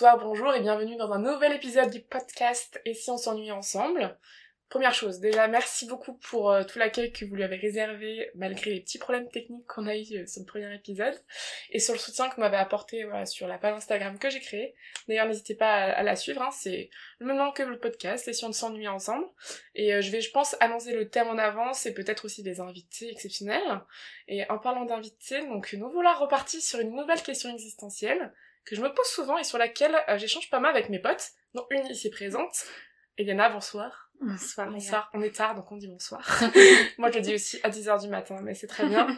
bonsoir, bonjour et bienvenue dans un nouvel épisode du podcast Et si on s'ennuie ensemble? Première chose, déjà merci beaucoup pour euh, tout l'accueil que vous lui avez réservé malgré les petits problèmes techniques qu'on a eu euh, sur le premier épisode et sur le soutien que vous m'avez apporté sur la page Instagram que j'ai créée. D'ailleurs n'hésitez pas à, la suivre, hein, c'est le même nom que le podcast Et si on s'ennuie ensemble. Et euh, je vais je pense annoncer le thème en avance et peut-être aussi des invités exceptionnels. Et en parlant d'invités, donc nous voilà repartis sur une nouvelle question existentielle que je me pose souvent et sur laquelle j'échange pas mal avec mes potes, dont une ici présente. Eliana, bonsoir. Bonsoir. Bonsoir. On est tard, donc on dit bonsoir. Moi, je le dis aussi à 10h du matin, mais c'est très bien.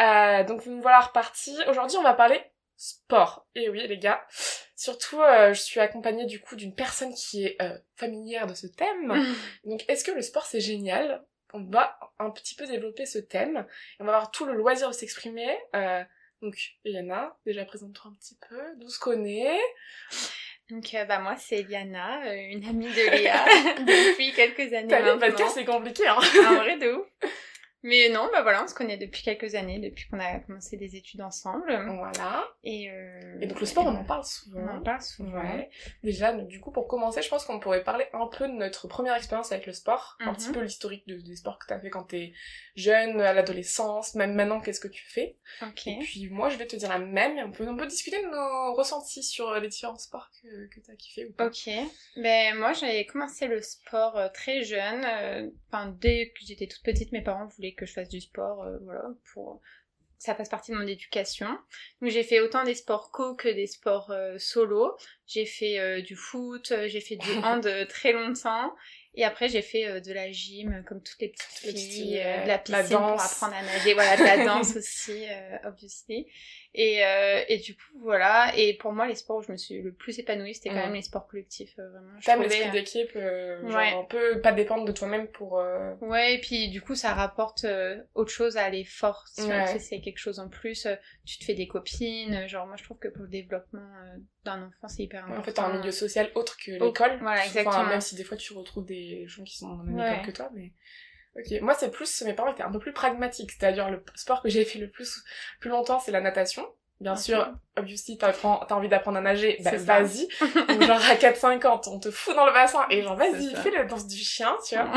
euh, donc, nous voilà repartis. Aujourd'hui, on va parler sport. Et oui, les gars. Surtout, euh, je suis accompagnée du coup d'une personne qui est euh, familière de ce thème. donc, est-ce que le sport, c'est génial? On va un petit peu développer ce thème. Et on va avoir tout le loisir de s'exprimer. Donc, Eliana, déjà présente-toi un petit peu. D'où se connaît donc euh, bah moi c'est Eliana, euh, une amie de Léa depuis quelques années T'as maintenant. c'est compliqué hein. En vrai de ouf. Mais non, bah voilà, on se connaît depuis quelques années, depuis qu'on a commencé des études ensemble. Voilà. Et, euh... et donc le sport, on en parle souvent. On en parle souvent. Ouais. Déjà, du coup, pour commencer, je pense qu'on pourrait parler un peu de notre première expérience avec le sport, un petit mhm. peu l'historique des sports que t'as fait quand t'es jeune, à l'adolescence, même maintenant, qu'est-ce que tu fais? Et puis moi, je vais te dire la même, et on peut, on peut discuter de nos ressentis sur les différents sports que, que t'as kiffé ou pas. Ok. Ben moi, j'avais commencé le sport euh, très jeune. Euh, enfin, dès que j'étais toute petite, mes parents voulaient que je fasse du sport, euh, voilà, pour ça fasse partie de mon éducation. Donc j'ai fait autant des sports co que des sports euh, solo. J'ai fait euh, du foot, j'ai fait du hand très longtemps. Et après j'ai fait de la gym comme toutes les petites filles, de la piscine pour apprendre à nager, voilà, de la danse aussi, obviously. Et, euh, et du coup, voilà. Et pour moi, les sports où je me suis le plus épanouie, c'était quand même les sports collectifs, euh, vraiment. T'aimes l'esprit d'équipe, euh, genre un peu pas dépendre de toi-même pour... Euh, ouais, et puis du coup, ça rapporte euh, autre chose à l'effort. Si ouais. c'est quelque chose en plus, tu te fais des copines. Genre, moi, je trouve que pour le développement d'un enfant, c'est hyper important. En fait, t'as un milieu social autre que l'école. Voilà, exactement. même si des fois, tu retrouves des gens qui sont dans la même école que toi, mais... Ok, moi c'est plus, mes parents étaient un peu plus pragmatiques, c'est-à-dire le sport que j'ai fait le plus, plus longtemps c'est la natation. Bien sûr, obviously, t'as envie d'apprendre à nager, bah vas-y. Genre à 4-5 ans, on te fout dans le bassin et genre vas-y, fais la danse du chien, tu vois.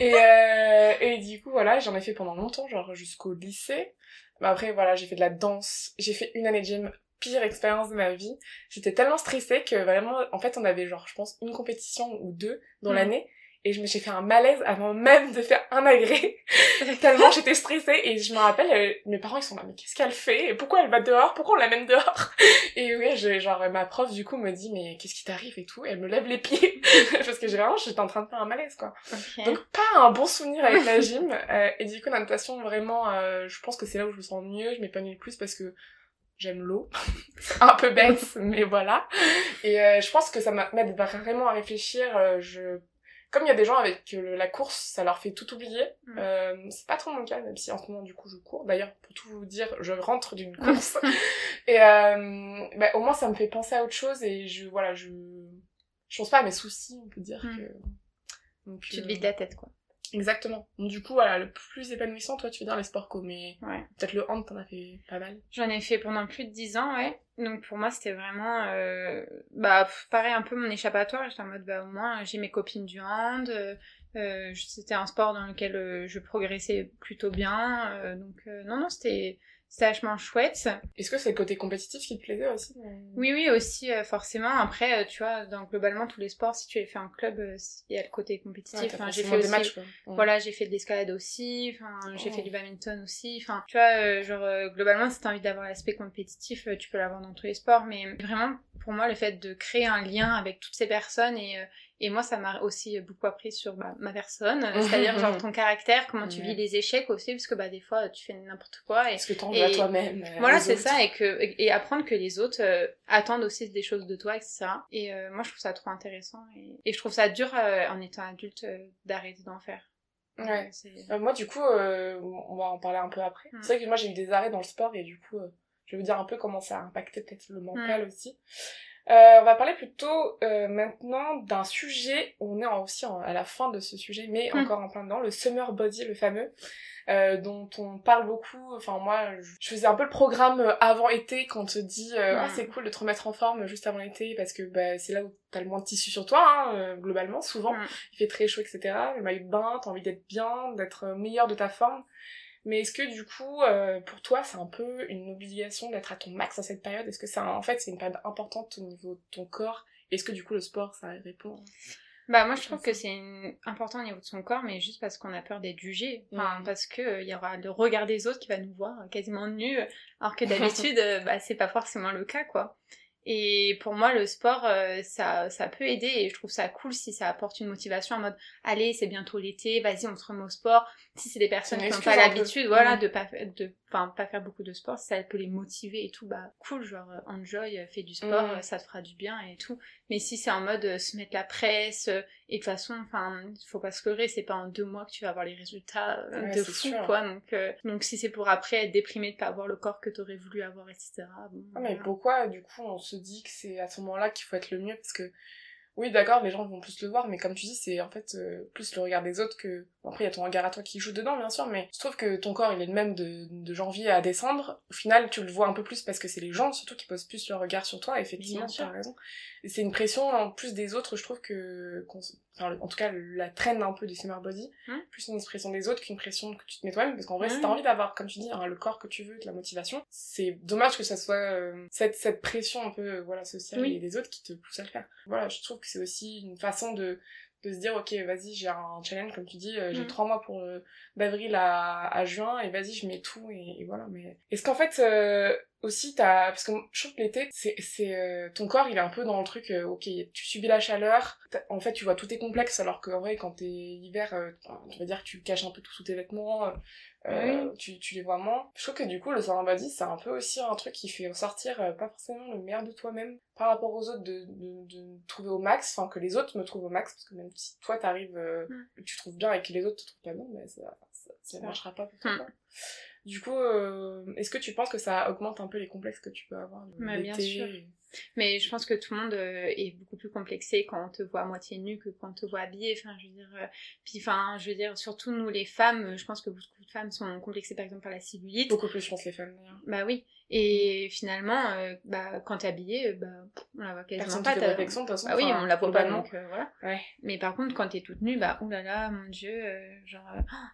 et, euh, et du coup, voilà, j'en ai fait pendant longtemps, genre jusqu'au lycée. Mais après, voilà, j'ai fait de la danse, j'ai fait une année de gym, pire expérience de ma vie. J'étais tellement stressée que vraiment, en fait, on avait genre, je pense, une compétition ou deux dans mm. l'année et je me suis fait un malaise avant même de faire un agré. Tellement j'étais stressée. Et je me rappelle euh, mes parents ils sont là mais qu'est-ce qu'elle fait? Et pourquoi elle va dehors? Pourquoi on l'amène dehors? Et oui genre ma prof du coup me dit mais qu'est-ce qui t'arrive et tout? Elle me lève les pieds. Parce que j'ai vraiment j'étais en train de faire un malaise quoi. Donc pas un bon souvenir avec la gym. Euh, et du coup la natation vraiment euh, je pense que c'est là où je me sens mieux. Je m'épanouis le plus parce que j'aime l'eau. un peu bête, mais voilà. Et je pense que ça m'aide vraiment à réfléchir. je comme il y a des gens avec la course, ça leur fait tout oublier. Mm. Euh, c'est pas trop mon cas, même si en ce moment du coup je cours. D'ailleurs, pour tout vous dire, je rentre d'une course. et euh, bah, au moins ça me fait penser à autre chose et je voilà, je je pense pas à mes soucis, on peut dire mm. que. Donc, tu te vides la tête quoi. Exactement. Donc, du coup, voilà, le plus épanouissant, toi, tu veux dire les sports co, mais ouais. peut-être le hand, t'en as fait pas mal. J'en ai fait pendant plus de 10 ans, ouais. Donc pour moi, c'était vraiment, euh, bah, pareil, un peu mon échappatoire. J'étais en mode, bah, au moins, j'ai mes copines du hand. Euh, euh c'était un sport dans lequel euh, je progressais plutôt bien. Euh, donc, non, non, c'était c'est vachement chouette. Est-ce que c'est le côté compétitif qui te plaisait aussi Oui, oui, aussi, euh, forcément. Après, euh, tu vois, dans globalement tous les sports, si tu les fais en club, euh, il y a le côté compétitif. enfin, j'ai fait des matchs, Voilà, j'ai fait de l'escalade aussi, enfin, j'ai fait du badminton aussi. Enfin, tu vois, genre, globalement, si t'as envie d'avoir l'aspect compétitif, tu peux l'avoir dans tous les sports. Mais vraiment, pour moi, le fait de créer un lien avec toutes ces personnes et et moi, ça m'a aussi beaucoup appris sur bah, ma personne, c'est-à-dire genre ton caractère, comment tu vis les échecs aussi, parce que bah des fois tu fais n'importe quoi. Et, ce que t'en veux à toi-même. Euh, voilà, c'est ça, et que et apprendre que les autres euh, attendent aussi des choses de toi, etc. Et euh, moi, je trouve ça trop intéressant, et, et je trouve ça dur en étant adulte d'arrêter d'en faire. Ouais. moi, du coup, on va en parler un peu après. Mm. C'est vrai que moi, j'ai eu des arrêts dans le sport, et du coup, je vais vous dire un peu comment ça a impacté peut-être le mental mm. aussi. Euh, on va parler plutôt euh, maintenant d'un sujet, on est aussi à la fin de ce sujet, mais hmm. encore en plein dedans, le summer body, le fameux, euh, dont on parle beaucoup. Enfin moi, je faisais un peu le programme avant été quand on te dit ah hmm. c'est cool de te remettre en forme juste avant l'été parce que bah, c'est là où t'as le moins de tissu sur toi, hein, globalement, souvent. Hmm. Il fait très chaud, etc. Le maillot de bain, t'as envie d'être bien, d'être meilleur de ta forme. Mais est-ce que du coup, euh, pour toi, c'est un peu une obligation d'être à ton max à cette période? Est-ce que c'est en fait c'est une période importante au niveau de ton corps? Est-ce que du coup le sport ça répond? Bah moi je trouve que c'est important au niveau de son corps, mais juste parce qu'on a peur d'être jugé, enfin, parce que euh, il y aura le regard des autres qui va nous voir quasiment nus, alors que d'habitude euh, bah c'est pas forcément le cas quoi. Et pour moi, le sport, euh, ça, ça peut aider et je trouve ça cool si ça apporte une motivation en mode allez, c'est bientôt l'été, vas-y, on se remet au sport. Si c'est des personnes qui n'ont pas l'habitude, voilà, de pas de, enfin, pas faire beaucoup de sport, ça peut les motiver et tout, bah cool, genre euh, enjoy, euh, fais du sport, mm. ça te fera du bien et tout. Mais si c'est en mode se mettre la presse et de toute façon, enfin, faut pas se leurrer, c'est pas en deux mois que tu vas avoir les résultats de fou, quoi. Donc, donc si c'est pour après être déprimé de pas avoir le corps que t'aurais voulu avoir, etc. Bon, ah, mais pourquoi du coup on se dit que c'est à ce moment-là qu'il faut être le mieux? Parce que oui d'accord les gens vont plus le voir mais comme tu dis c'est en fait euh, plus le regard des autres que après il y a ton regard à toi qui joue dedans bien sûr mais je trouve que ton corps il est le même de, de janvier à décembre. Au final tu le vois un peu plus parce que c'est les gens surtout qui posent plus leur regard sur toi effectivement tu as raison. C'est une pression en plus des autres je trouve que en tout cas la traîne un peu du summer body, hein plus une expression des autres qu'une pression que tu te mets toi-même, parce qu'en vrai, si t'as envie d'avoir, comme tu dis, hein, le corps que tu veux, de la motivation, c'est dommage que ça soit euh, cette, cette pression un peu voilà sociale et des autres qui te poussent à le faire. Voilà, je trouve que c'est aussi une façon de de se dire ok vas-y j'ai un challenge comme tu dis euh, j'ai trois mois pour euh, d'avril à, à juin et vas-y je mets tout et, voilà mais est-ce qu'en fait aussi t'as parce que je trouve que l'été c'est c'est euh, ton corps il est un peu dans le truc euh, ok tu subis la chaleur en fait tu vois tout est complexe alors qu'en vrai quand t'es hiver euh, tu vas dire que tu caches un peu tout sous tes vêtements tu, tu les vois moins je trouve que du coup le body c'est un peu aussi un truc qui fait ressortir pas forcément le meilleur de toi-même par rapport aux autres de, de, de trouver au max enfin que les autres me trouvent au max parce que même si toi t'arrives mm. tu trouves bien et que les autres te trouvent pas bien ben ça, ça, marchera pas pour toi mm. Du coup, euh, est-ce que tu penses que ça augmente un peu les complexes que tu peux avoir bah, Bien sûr. Mais je pense que tout le monde euh, est beaucoup plus complexé quand on te voit à moitié nu que quand on te voit habillé. Enfin, je veux dire, euh, puis enfin, je veux dire, surtout nous les femmes, je pense que beaucoup de femmes sont complexées par exemple par la cellulite. Beaucoup plus, je pense, les femmes d'ailleurs. Bah oui. Et finalement, euh, bah, quand t'es habillée, bah, on la voit quasiment pas. Ta réflexion, de toute façon. Ah oui, on la voit pas donc voilà. Ouais. Mais par contre, quand t'es toute nue, bah, oulala, mon dieu, genre,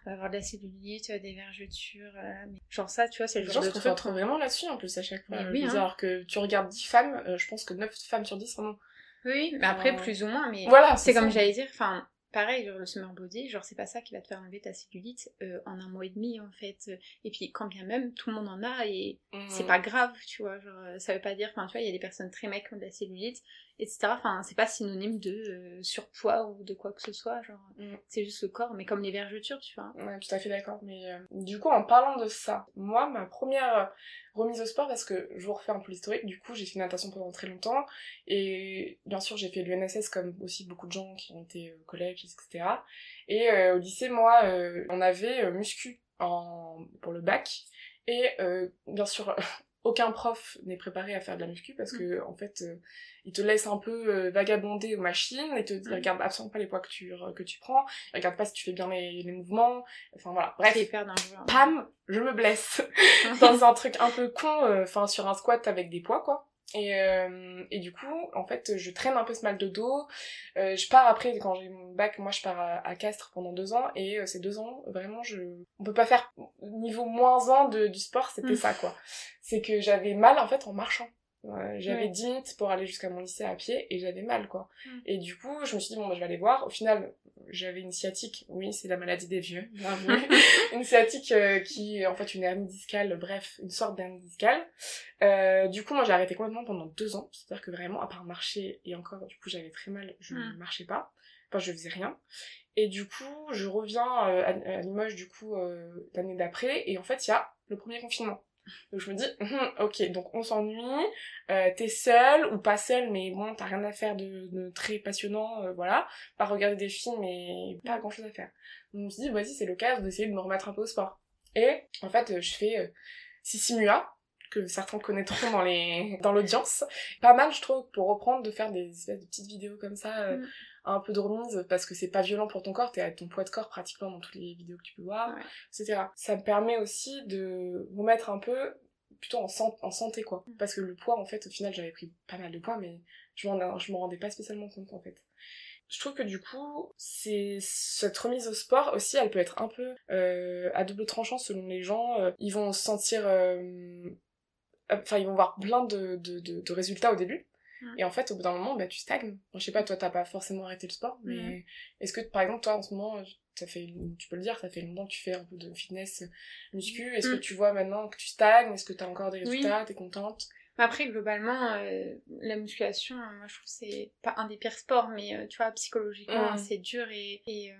on va avoir de la cellulite, des vergetures, mais... genre ça, tu vois, c'est le genre de truc. Je vraiment là-dessus en plus à chaque fois. Oui, hein. Alors que tu regardes 10 femmes, je pense que 9 femmes sur 10 non. Oui, mais après, plus ou moins, mais voilà, c'est comme j'allais dire, enfin, pareil, le summer body, genre c'est pas ça qui va te faire enlever ta cellulite euh, en un mois et demi en fait. Et puis quand bien même, tout le monde en a et c'est pas grave, tu vois. Genre ça veut pas dire, enfin tu vois, il y a des personnes très mecs qui ont de la cellulite, etc. Enfin c'est pas synonyme de euh, surpoids ou de quoi que ce soit, genre mm. c'est juste le corps, mais comme les vergetures, tu vois. Ouais, tout à fait d'accord. Mais euh, du coup, en parlant de ça, moi, ma première remise au sport parce que je vous refais un peu l'historique. Du coup, j'ai fait natation pendant très longtemps et bien sûr, j'ai fait l'UNSS comme aussi beaucoup de gens qui ont été au collège, etc. Et euh, au lycée, moi, euh, on avait euh, muscu en... pour le bac et bien sûr, aucun prof n'est préparé à faire de la muscu parce que en fait il te laisse un peu vagabonder aux machines et te il regarde absolument pas les poids que tu que tu prends il regarde pas si tu fais bien les, les mouvements enfin voilà. Bref pam je me blesse dans un truc un peu con enfin sur un squat avec des poids quoi et, euh, et du coup, en fait, je traîne un peu ce mal de dos. Euh, je pars après, quand j'ai mon bac, moi je pars à, Castres pendant deux ans. Et euh, ces deux ans, vraiment, je on peut pas faire niveau moins un de, du sport, c'était mm. ça quoi. C'est que j'avais mal en fait en marchant j'avais 10 minutes pour aller jusqu'à mon lycée à pied et j'avais mal quoi. Mm. Et du coup, je me suis dit bon bah, je vais aller voir. Au final, j'avais une sciatique. Oui, c'est la maladie des vieux. une sciatique euh, qui est en fait une hernie discale, bref, une sorte d'hernie discale. Euh, du coup, moi j'ai arrêté complètement pendant deux ans. C'est-à-dire que vraiment, à part marcher et encore, du coup j'avais très mal, je ne mm. marchais pas. Enfin, je faisais rien. Et du coup, je reviens euh, à, Limoges du coup euh, l'année d'après et en fait, il y a le premier confinement. Donc je me dis, hum, ok, donc on s'ennuie, euh, t'es seule ou pas seule, mais bon, t'as rien à faire de, de très passionnant, euh, voilà, pas regarder des films, mais pas grand chose à faire. Donc je me suis dit, voici, c'est l'occasion d'essayer de me remettre un peu au sport. Et en fait, je fais euh, Sissimua, que certains connaîtront dans les dans l'audience. Pas mal, je trouve, pour reprendre, de faire des espèces de petites vidéos comme ça, euh, mm. Un peu de remise, parce que c'est pas violent pour ton corps, t'es à ton poids de corps pratiquement dans toutes les vidéos que tu peux voir, etc. Ça me permet aussi de remettre un peu plutôt en, en santé quoi mm. parce que le poids en fait au final j'avais pris pas mal de poids mais je m'en je m'en rendais pas spécialement compte en fait je trouve que du coup, c'est cette remise au sport aussi, elle peut être un peu euh, à double tranchant selon les gens. Euh, ils vont se sentir, euh, enfin ils vont voir plein de, de, de, résultats au début. Et en fait, au bout d'un moment, bah, tu stagnes. je sais pas, toi, t'as pas forcément arrêté le sport, mais est-ce que, par exemple, toi, en ce moment, ça fait, tu peux le dire, ça fait longtemps que tu fais un peu de fitness muscu. Est-ce que mm. tu vois maintenant que tu stagnes? Est-ce que t'as encore des résultats? T'es contente? Après, globalement, euh, la musculation, euh, moi je trouve c'est pas un des pires sports, mais euh, tu vois, psychologiquement, mm. c'est dur et, et,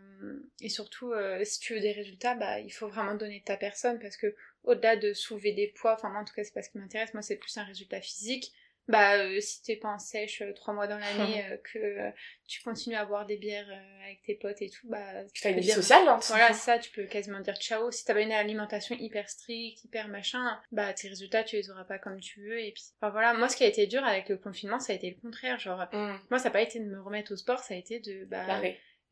et surtout, si tu veux des résultats, bah, il faut vraiment donner de ta personne parce que au-delà de soulever des poids, enfin, moi en tout cas, c'est pas ce qui m'intéresse, moi c'est plus un résultat physique bah euh, si t'es pas en sèche euh, trois mois dans l'année euh, que tu continues à boire des bières avec tes potes et tout bah tu fais une vie sociale hein, voilà ça tu peux quasiment dire ciao. Si t'as pas une alimentation hyper stricte hyper machin bah tes résultats tu les auras pas comme tu veux et puis enfin voilà. Moi ce qui a été dur avec le confinement ça a été le contraire genre mmh. moi ça a pas été de me remettre au sport ça a été de bah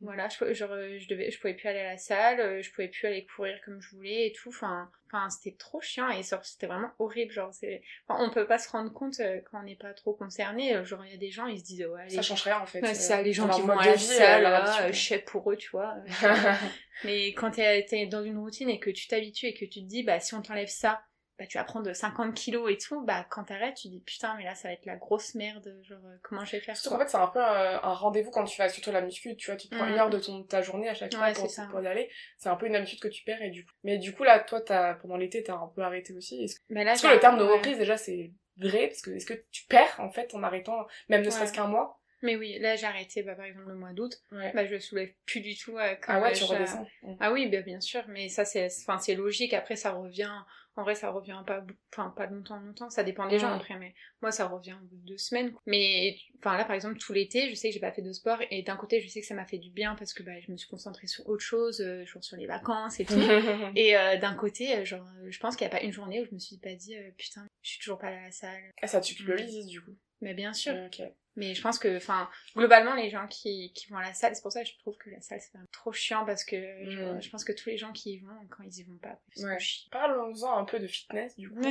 voilà, je, genre, je, devais, je pouvais plus aller à la salle, euh, je pouvais plus aller courir comme je voulais et tout. Enfin, enfin c'était trop chiant et c'était vraiment horrible. Genre, c'est, enfin, on peut pas se rendre compte euh, quand on n'est pas trop concerné. Euh, genre, il y a des gens, ils se disent, ouais, ça change rien en fait. ça, les gens qui vont à la salle, je sais pour eux, tu vois. Mais quand t'es, es dans une routine et que tu t'habitues et que tu te dis, bah, si on t'enlève ça, bah, tu vas prendre 50 kilos et tout, bah quand t'arrêtes, tu dis putain, mais là ça va être la grosse merde, genre euh, comment je vais faire Surtout qu'en fait, c'est un peu un, rendez-vous quand tu fais surtout la muscu, tu vois, tu prends une mm. heure de ton, ta journée à chaque fois pour, y aller. C'est un peu une habitude que tu perds et du coup. Mais du coup, là, toi, as, pendant l'été, t'as un peu arrêté aussi. Est-ce que, bah là, le terme de reprise, déjà, c'est vrai? Parce que est-ce que tu perds en fait en arrêtant, même ne serait-ce qu'un mois? Mais oui, là j'ai arrêté bah, par exemple le mois d'août, bah je soulève plus du tout euh, quand Ah ouais, tu redescends. Ah oui, bah, bien sûr, mais ça c'est enfin c'est logique après ça revient en vrai, ça revient pas, enfin, pas longtemps, longtemps. Ça dépend des gens après, mais moi, ça revient au bout de deux semaines. Mais, enfin, là, par exemple, tout l'été, je sais que j'ai pas fait de sport. Et d'un côté, je sais que ça m'a fait du bien parce que, bah, je me suis concentrée sur autre chose, euh, genre sur les vacances et tout. et euh, d'un côté, euh, genre, je pense qu'il y a pas une journée où je me suis pas dit, putain, je suis toujours pas à la salle. Ah, ça tu culpabilises, du coup. Mais bien sûr. ok mais je pense que, enfin, globalement, les gens qui, qui vont à la salle, c'est pour ça que je trouve que la salle c'est trop chiant parce que je, pense que tous les gens qui y vont, quand ils y vont pas, ouais. Parlons-en un peu de fitness, du coup.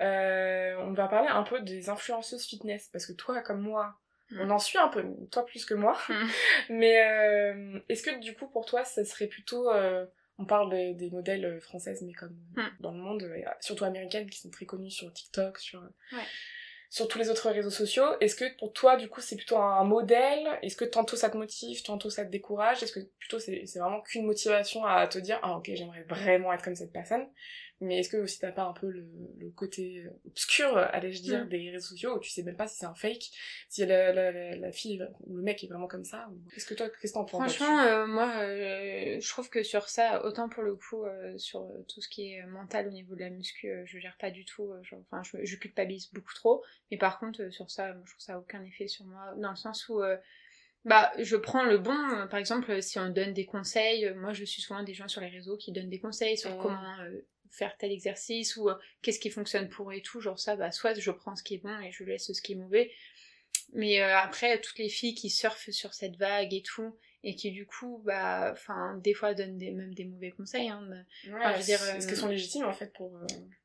euh, on va parler un peu des influenceuses fitness parce que toi, comme moi, on en suit un peu, toi plus que moi. Mais euh, est-ce que du coup, pour toi, ça serait plutôt. Euh, on parle des, modèles françaises, mais comme dans le monde, surtout américaines, qui sont très connues sur TikTok, sur. Ouais sur tous les autres réseaux sociaux. Est-ce que pour toi, du coup, c'est plutôt un modèle? Est-ce que tantôt ça te motive, tantôt ça te décourage? Est-ce que plutôt c'est vraiment qu'une motivation à te dire ah ok j'aimerais vraiment être comme cette personne? Mais est-ce que aussi t'as pas un peu le, le côté obscur, allais-je dire, mm. des réseaux sociaux où tu sais même pas si c'est un fake, si la, la, la, fille ou le mec est vraiment comme ça Qu'est-ce que toi, qu'est-ce que t'en penses? Franchement, euh, moi, euh, je trouve que sur ça, autant pour le coup, euh, sur tout ce qui est mental au niveau de la muscu, je gère pas du tout. enfin, je, je, culpabilise beaucoup trop. Mais par contre, sur ça, je trouve ça a aucun effet sur moi, dans le sens où bah, je prends le bon. Par exemple, si on donne des conseils, moi je suis souvent des gens sur les réseaux qui donnent des conseils sur mm. comment faire tel exercice ou euh, qu'est-ce qui fonctionne pour et tout, genre ça, bah soit je prends ce qui est bon et je laisse ce qui est mauvais. Mais euh, après, toutes les filles qui surfent sur cette vague et tout, et qui du coup, bah, enfin, des fois donnent des, même des mauvais conseils. Hein, bah, dire, est-ce qu'elles sont légitimes en fait pour.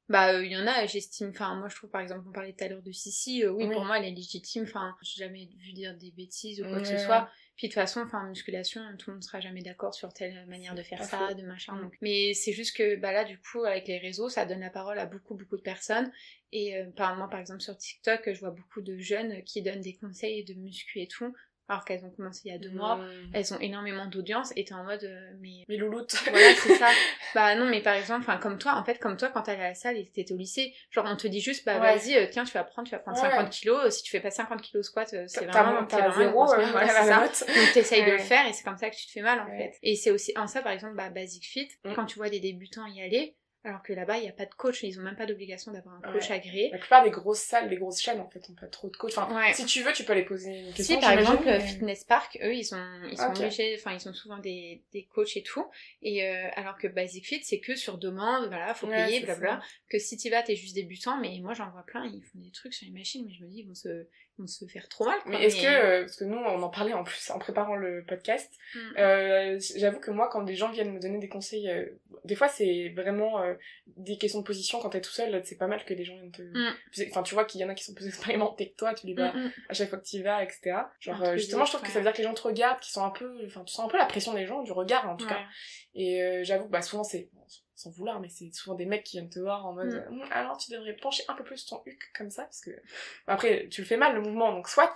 Bah, il y en a, j'estime. Enfin, moi je trouve par exemple, on parlait tout à l'heure de Sissi, oui, pour moi elle est légitime. Enfin, j'ai jamais vu dire des bêtises ou quoi que ce soit. Puis de toute façon, enfin, musculation, tout le monde sera jamais d'accord sur telle manière de faire ça, de machin. Mm. Donc. Mais c'est juste que, bah là, du coup, avec les réseaux, ça donne la parole à beaucoup, beaucoup de personnes. Et euh, par, moi, par exemple, sur TikTok, je vois beaucoup de jeunes qui donnent des conseils de muscu et tout alors qu'elles ont commencé il y a deux mois, elles ont énormément d'audience et t'es en mode euh, mais mais louloute. voilà c'est ça. Bah non mais par exemple enfin comme toi en fait comme toi quand t'allais à la salle et t'étais au lycée genre on te dit juste bah vas-y euh, tiens tu vas prendre tu vas prendre 50 kilos. Si tu fais pas 50 kilos squat euh, c'est vraiment t'as zéro voilà, ça. donc t'essayes de le faire et c'est comme ça que tu te fais mal en fait. Et c'est aussi en ça par exemple bah Basic Fit. Mm. quand tu vois des débutants y aller Alors que là-bas, il n'y a pas de coach, ils ont même pas d'obligation d'avoir un coach agréé. La plupart des grosses salles, des grosses chaînes, en fait, n'ont pas trop de coach. Enfin, si tu veux, tu peux les poser une question. Si, par exemple, Fitness Park, eux, ils sont, ils sont obligés, enfin, ils ont souvent des, des coachs et tout. Et euh, alors que Basic Fit, c'est que sur demande, voilà, faut payer, blabla. Que si tu vas, t'es juste débutant, mais moi, j'en vois plein, ils font des trucs sur les machines, mais je me dis, ils vont se, vont se faire trop mal. Mais est-ce que, euh, parce que nous, on en parlait en plus en préparant le podcast, mm. euh, j'avoue que moi, quand des gens viennent me donner des conseils, euh, des fois, c'est vraiment des questions de position quand t'es tout seul, c'est pas mal que des gens viennent te... Mm. Enfin, tu vois qu'il y en a qui sont plus expérimentés que toi, tu les vois mm, à chaque fois que tu y vas, etc. Genre, justement, je trouve que ça veut dire que les gens te regardent, qui sont un peu... Enfin, tu sens un peu la pression des gens, du regard, en tout cas. Et j'avoue, bah, souvent, c'est sans vouloir, mais c'est souvent des mecs qui viennent te voir en mode mm. Hum, alors tu devrais pencher un peu plus ton huc comme ça, parce que après tu le fais mal le mouvement, donc soit,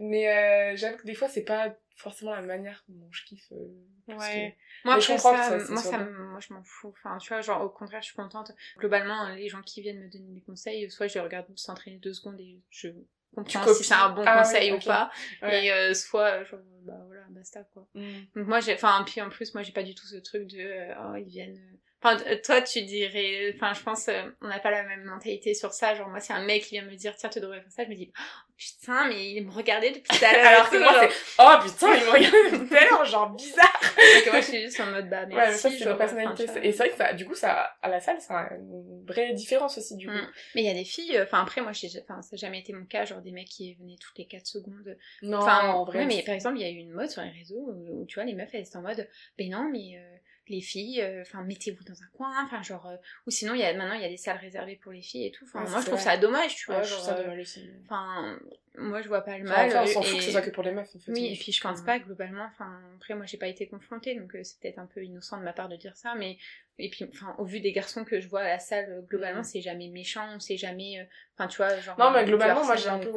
mais euh, j'avoue que des fois c'est pas forcément la manière dont je kiffe. Euh, ouais. Moi, je comprends ça, moi, ça, moi je m'en fous. Enfin, tu vois, genre au contraire, je suis contente. Globalement, les gens qui viennent me donner des conseils, soit je regarde s'entraîner deux secondes et je comprends si c'est un bon ah conseil ou pas et euh, soit genre bah voilà basta quoi mm. donc moi j'ai enfin puis en plus moi j'ai pas du tout ce truc de oh ils viennent Enfin, toi, tu dirais, enfin, je pense, euh, on n'a pas la même mentalité sur ça. Genre, moi, c'est un mec qui vient me dire, tiens, tu devrais faire ça, je me dis, oh, putain, mais il me regardait depuis tout à l'heure. Alors que moi, c'est, oh putain, il me regardait depuis tout à l'heure, genre bizarre. Donc, moi, je suis juste en mode, bah, merci. Ouais, ça, c'est personnalité. et c'est vrai que ça, du coup, ça, à la salle, ça a une vraie différence aussi, du coup. Mm. Mais il y a des filles, enfin, après, moi, enfin, ça n'a jamais été mon cas, genre des mecs qui venaient toutes les 4 secondes. Non, enfin, en vrai. mais par exemple, il y a eu une mode sur les réseaux où, tu vois, les meufs, elles étaient en mode, ben non, mais, euh, les filles, euh, enfin mettez-vous dans un coin, enfin genre euh, ou sinon il y a maintenant il y a des salles réservées pour les filles et tout. Enfin moi je trouve ça dommage, tu vois. je trouve ça dommage aussi. Enfin moi je vois pas le mal. Enfin, on s'en fout que ce soit que pour les meufs en fait. Oui et puis je pense pas globalement. Enfin après moi j'ai pas été confrontée donc euh, c'est peut-être un peu innocent de ma part de dire ça mais et puis enfin au vu des garçons que je vois à la salle globalement mm. c'est jamais méchant c'est jamais enfin tu vois genre non mais globalement moi j'ai un peu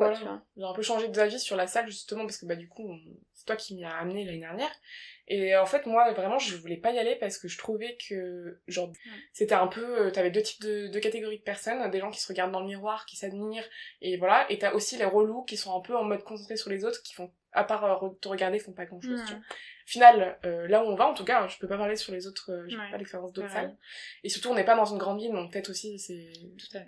j'ai un peu changé d'avis sur la salle justement parce que bah du coup c'est toi qui m'y as amené l'année dernière et en fait, moi, vraiment, je voulais pas y aller parce que je trouvais que, genre, c'était un peu, euh, t'avais deux types de, deux catégories de personnes, des gens qui se regardent dans le miroir, qui s'admirent, et voilà, et t'as aussi les relous qui sont un peu en mode concentré sur les autres, qui font, à part euh, te regarder, font pas grand chose, tu vois. Final, euh, là où on va, en tout cas, je peux pas parler sur les autres, euh, j'ai pas l'expérience d'autres salles. Et surtout, on n'est pas dans une grande ville, donc peut-être aussi, c'est,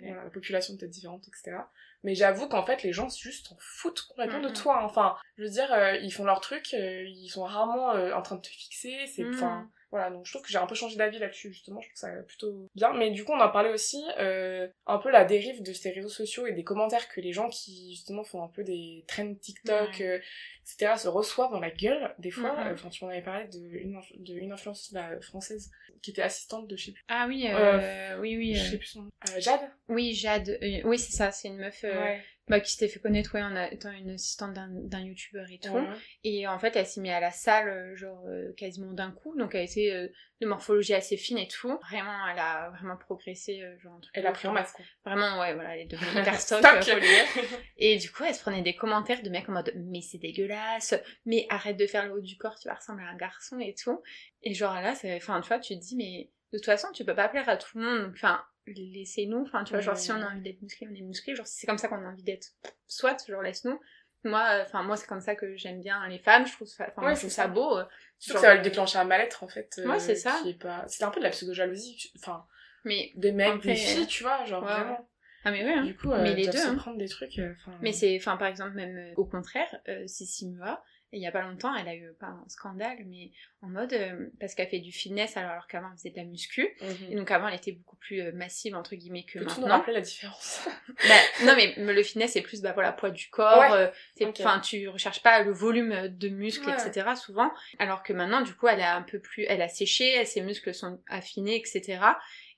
voilà, la population peut-être différente, etc. Mais j'avoue qu'en fait, les gens juste s'en foutent complètement de toi. Enfin, je veux dire, euh, ils font leur truc, ils sont rarement en train de te fixer. C'est, enfin, voilà. Donc je trouve que j'ai un peu changé d'avis là-dessus justement. Je trouve ça plutôt bien. Mais du coup, on en parlait aussi un peu la dérive de ces réseaux sociaux et des commentaires que les gens qui justement font un peu des trends TikTok, etc. se reçoivent dans la gueule des fois. Enfin, tu m'en avais parlé d'une de une influence française qui était assistante de je sais plus. Ah oui, euh, oui, oui. Je sais plus son nom. Jade? Oui, Jade. oui, c'est ça. C'est une meuf euh, bah, qui s'était fait connaître ouais, en étant une assistante d'un youtubeur et tout. Et en fait, elle s'est mise à la salle, euh, genre, euh, quasiment d'un coup. Donc, elle était euh, de morphologie assez fine et tout. Vraiment, elle a vraiment progressé, genre, un truc. Elle a pris en masse. Vraiment, ouais, voilà, elle est devenue Et du coup, elle se prenait des commentaires de mecs en mode, mais c'est dégueulasse, mais arrête de faire le haut du corps, tu vas ressembler à un garçon et tout. Et genre là, enfin, tu vois, tu te dis, mais de toute façon, tu peux pas plaire à tout le monde. Enfin, laissez-nous. Enfin, tu vois, genre, si on a envie d'être musclé, on est musclé. Genre, si c'est comme ça qu'on a envie d'être, soit, genre, laisse-nous. Moi, enfin, moi, c'est comme ça que j'aime bien les femmes. Je trouve ça, enfin, ouais, je trouve ça, beau. Euh, que ça va lui déclencher un mal-être, en fait. Euh, ouais, c'est ça. Pas... C'est un peu de la pseudo-jalousie. Enfin, mais des mecs, des filles, tu vois, genre, vraiment. Ah mais oui, hein. du coup, mais euh, les deux, hein. prendre des trucs. mais c'est, enfin par exemple même au contraire, si Simua, et il y a pas longtemps, elle a eu pas un scandale, mais en mode euh, parce qu'elle fait du fitness alors, qu'avant elle faisait de la muscu, mhm. et donc avant elle était beaucoup plus euh, massive entre guillemets que maintenant. Tu rappeler la différence? Bah, Non mais le fitness c'est plus bah voilà poids du corps, euh, enfin tu recherches pas le volume de muscles etc souvent, alors que maintenant du coup elle a un peu plus, elle a séché, ses muscles sont affinés etc.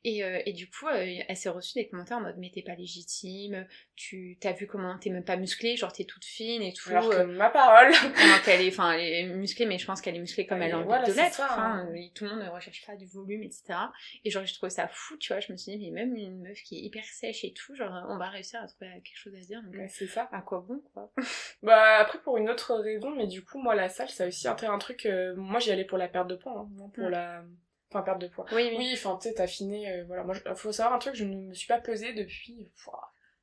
Et, euh, et du coup, euh, elle s'est reçue des commentaires en mode mais t'es pas légitime, tu t'as vu comment t'es même pas musclée, genre t'es toute fine et tout. Alors que euh. ma parole. qu'elle est, enfin, elle est musclée, mais je pense qu'elle est musclée comme elle a envie de l'être. Hein. tout le monde ne recherche pas du volume, etc. Et genre j'ai trouvé ça fou, tu vois. Je me suis dit mais même une meuf qui est hyper sèche et tout, genre on va réussir à trouver quelque chose à se dire. c'est ça. À quoi bon quoi Bah après pour une autre raison, mais du coup moi la salle ça a aussi un, un truc. moi j'y allais pour la perte de poids, hein, pour mm. la Enfin, perte de poids. Oui, oui. Oui, enfin, tu sais, t'as affiné, euh, voilà. Moi, il faut savoir un truc, je ne me suis pas pesée depuis,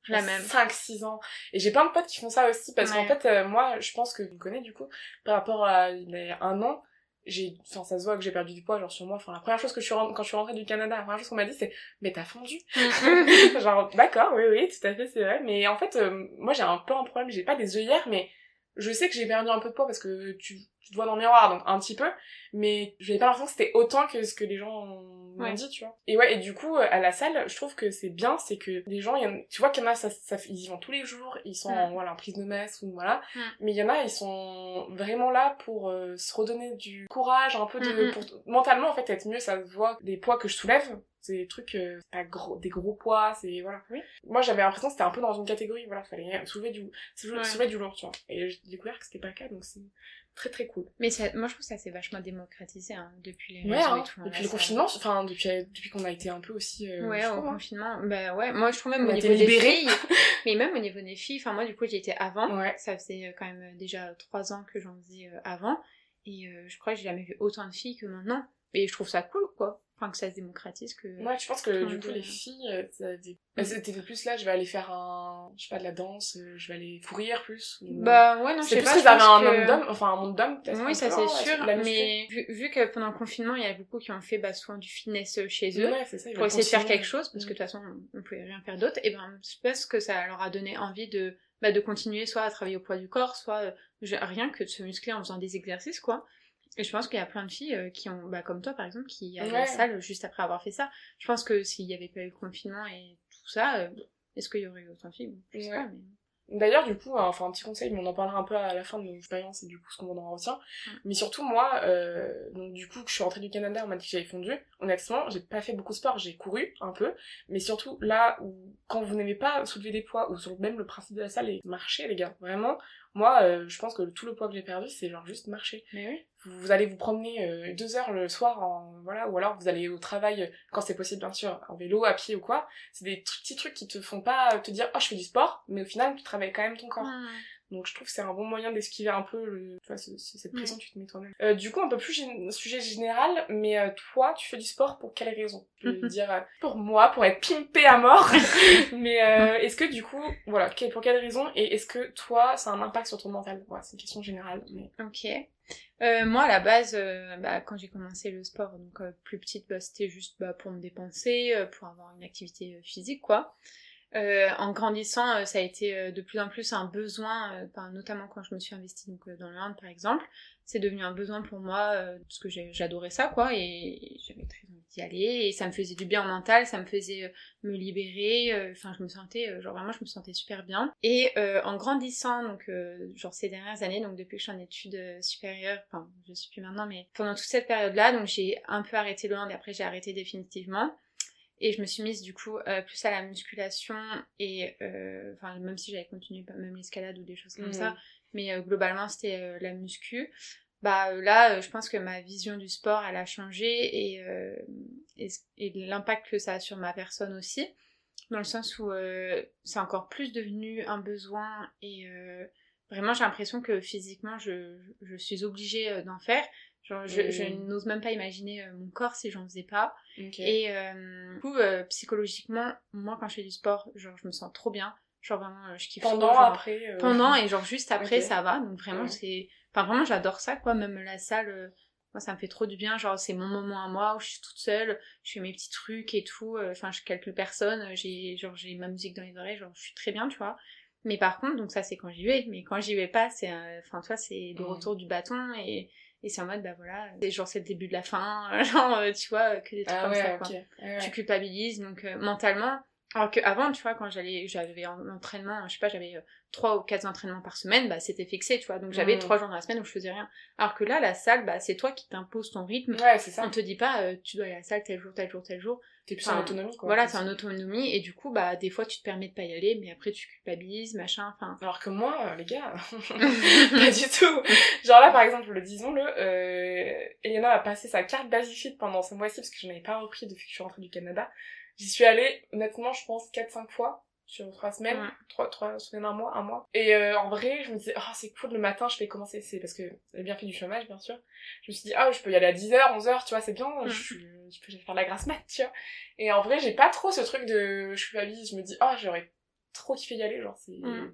la même 5-6 ans. Et j'ai plein de potes qui font ça aussi, parce qu'en fait, euh, moi, je pense que tu me connais, du coup, par rapport à il y a un an, j'ai enfin ça se voit que j'ai perdu du poids genre sur moi enfin la première chose que je suis quand je suis rentrée du Canada la première chose qu'on m'a dit c'est mais t'as fondu genre d'accord oui oui tout à fait c'est vrai mais en fait euh, moi j'ai un peu un problème j'ai pas des œillères mais je sais que j'ai perdu un peu de poids parce que tu, tu te vois dans le miroir donc un petit peu. Mais j'avais pas l'impression que c'était autant que ce que les gens m'ont dit tu vois. Et ouais et du coup à la salle je trouve que c'est bien c'est que les gens y en, tu vois qu'il y en a ça, ça, ils y vont tous les jours ils sont en, voilà en prise de messe ou voilà. Mais il y en a ils sont vraiment là pour euh, se redonner du courage un peu de pour, mentalement en fait être mieux ça se voit des poids que je soulève. C'est des trucs euh, pas gros des gros poids c'est voilà. Oui. moi j'avais l'impression que c'était un peu dans une catégorie voilà fallait soulever du soulever du lourd tu vois. Et j'ai découvert que c'était pas le cas donc c'est très très cool. Mais moi je trouve ça c'est vachement démocratisé hein, depuis les ouais, réseaux hein, et tout. Depuis le confinement, enfin depuis, depuis qu'on a été un peu aussi. Euh, ouais, au confinement. Bah ouais, moi je trouve même au niveau des filles. mais même au niveau des filles, enfin moi du coup j'y étais avant. Ouais. Ça faisait euh, quand même euh, déjà trois ans que j'en faisais avant. Et je crois que j'ai jamais vu autant de filles que maintenant. Et je trouve ça cool quoi enfin que ça se démocratise que ouais je pense que du coup les filles euh, ça elles mm. étaient plus là je vais aller faire un je sais pas de la danse euh, je vais aller courir plus bah ouais non je sais pas plus que un monde d'hommes enfin un monde d'hommes oui ça c'est sûr. mais vu, que pendant le confinement il y a beaucoup qui ont fait bah souvent du fitness euh, chez eux ça, pour essayer de faire quelque chose parce que de toute façon on pouvait rien faire d'autre. Et ben je pense que ça leur a donné envie de bah, de continuer soit à travailler au poids du corps soit rien que de se muscler en faisant des exercices quoi et je pense qu'il y a plein de filles euh, qui ont, bah, comme toi par exemple, qui allaient à la salle juste après avoir fait ça. Je pense que s'il n'y avait pas eu le confinement et tout ça, euh, est-ce qu'il y aurait eu autant de filles Je sais pas, mais... D'ailleurs, du coup, enfin un petit conseil, mais on en parlera un peu à la fin de nos expériences et du coup ce qu'on en retient. Mais surtout moi, euh, donc du coup que je suis rentrée du Canada, on m'a dit que j'avais fondu. Honnêtement, j'ai pas fait beaucoup de sport, j'ai couru un peu, mais surtout là où quand vous n'aimez pas soulever des poids ou sur même le principe de la salle et marcher, les gars, vraiment, moi, euh, je pense que tout le poids que j'ai perdu, c'est genre juste marcher. Mais oui. Vous, allez vous promener euh, deux heures le soir, en, voilà, ou alors vous allez au travail, euh, quand c'est possible bien sûr, en vélo, à pied ou quoi. C'est des petits trucs qui te font pas te dire, oh je fais du sport, mais au final tu travailles quand même ton corps. Donc je trouve que c'est un bon moyen d'esquiver un peu le, tu vois, cette pression que tu te mets toi-même. Euh, du coup, un peu plus sujet général, mais euh, toi, tu fais du sport pour quelle raison? Je veux dire, euh, pour moi, pour être pimpé à mort. mais est-ce que du coup, voilà, pour quelle raison? Et est-ce que toi, ça a un impact sur ton mental? Voilà, c'est une question générale. Mais... Ok. moi, à la base, bah, quand j'ai commencé le sport, donc plus petite, bah, c'était juste bah, pour me dépenser, pour avoir une activité physique, quoi. Euh, en grandissant, euh, ça a été euh, de plus en plus un besoin, notamment quand je me suis investie donc, dans le Inde par exemple, c'est devenu un besoin pour moi parce que j'adorais ça quoi et j'avais très envie d'y aller et ça me faisait du bien en mental, ça me faisait me libérer, enfin je me sentais, genre vraiment je me sentais super bien. Et en grandissant, donc genre ces dernières années, donc depuis que je suis en études supérieures, enfin je suis plus maintenant, mais pendant toute cette période-là, donc j'ai un peu arrêté le Inde et après j'ai arrêté définitivement. Et je me suis mise du coup euh, plus à la musculation et euh, enfin même si j'avais continué même l'escalade ou des choses comme ça, mm. mais euh, globalement c'était la muscu. Bah là, je pense que ma vision du sport elle a changé et, et, et l'impact que ça a sur ma personne aussi, dans le sens où c'est encore plus devenu un besoin et vraiment j'ai l'impression que physiquement je, je suis obligée d'en faire Genre, je, je n'ose même pas imaginer euh, mon corps si j'en faisais pas. Et euh, du coup, euh, psychologiquement, moi, quand je fais du sport, genre, je me sens trop bien. Genre, vraiment, je kiffe Pendant, après Pendant, et genre, juste après, ça va. Donc, vraiment, c'est... Enfin, vraiment, j'adore ça, quoi. Même la salle, moi, ça me fait trop du bien. Genre, c'est mon moment à moi où je suis toute seule. Je fais mes petits trucs et tout. Enfin, je calcule personne. J'ai, genre, j'ai ma musique dans les oreilles. Genre, je suis très bien, tu vois. Mais par contre, donc ça, c'est quand j'y vais. Mais quand j'y vais pas, c'est... Enfin, toi, c'est le retour du bâton et et c'est en mode, bah voilà, c'est genre c'est le début de la fin, genre, euh, tu vois, que des trucs ah comme ça, quoi. Tu culpabilises, donc euh, mentalement. Alors qu'avant, tu vois, quand j'allais, j'avais un entraînement, je sais pas, j'avais euh, trois ou quatre entraînements par semaine, bah c'était fixé, tu vois. Donc j'avais mmh. trois jours dans la semaine où je faisais rien. Alors que là, la salle, bah c'est toi qui t'imposes ton rythme. Ouais, c'est ça. On te dit pas, tu dois aller à la salle tel jour, tel jour, tel jour. T'es plus en autonomie, quoi. Voilà, c'est en autonomie, et du coup, bah, des fois, tu te permets de pas y aller, mais après, tu culpabilises, machin, enfin. Alors que moi, les gars, pas du tout. Genre là, par exemple, disons-le, euh, Elena a passé sa carte Basifit pendant ce mois-ci, parce que je n'avais pas repris depuis que je suis rentrée du Canada. J'y suis allée, honnêtement, je pense 4-5 fois sur trois semaines, trois, trois semaines, un mois, un mois. Et euh, en vrai, je me disais, oh, c'est cool, le matin, je vais commencer, c'est parce que j'ai bien fait du chômage, bien sûr. Je me suis dit, ah, oh, je peux y aller à 10h, 11h, tu vois, c'est bien, je, je, peux faire la grasse mat, tu vois. Et en vrai, j'ai pas trop ce truc de, je suis pas je me dis, oh, j'aurais trop kiffé y aller, genre c'est... Mm.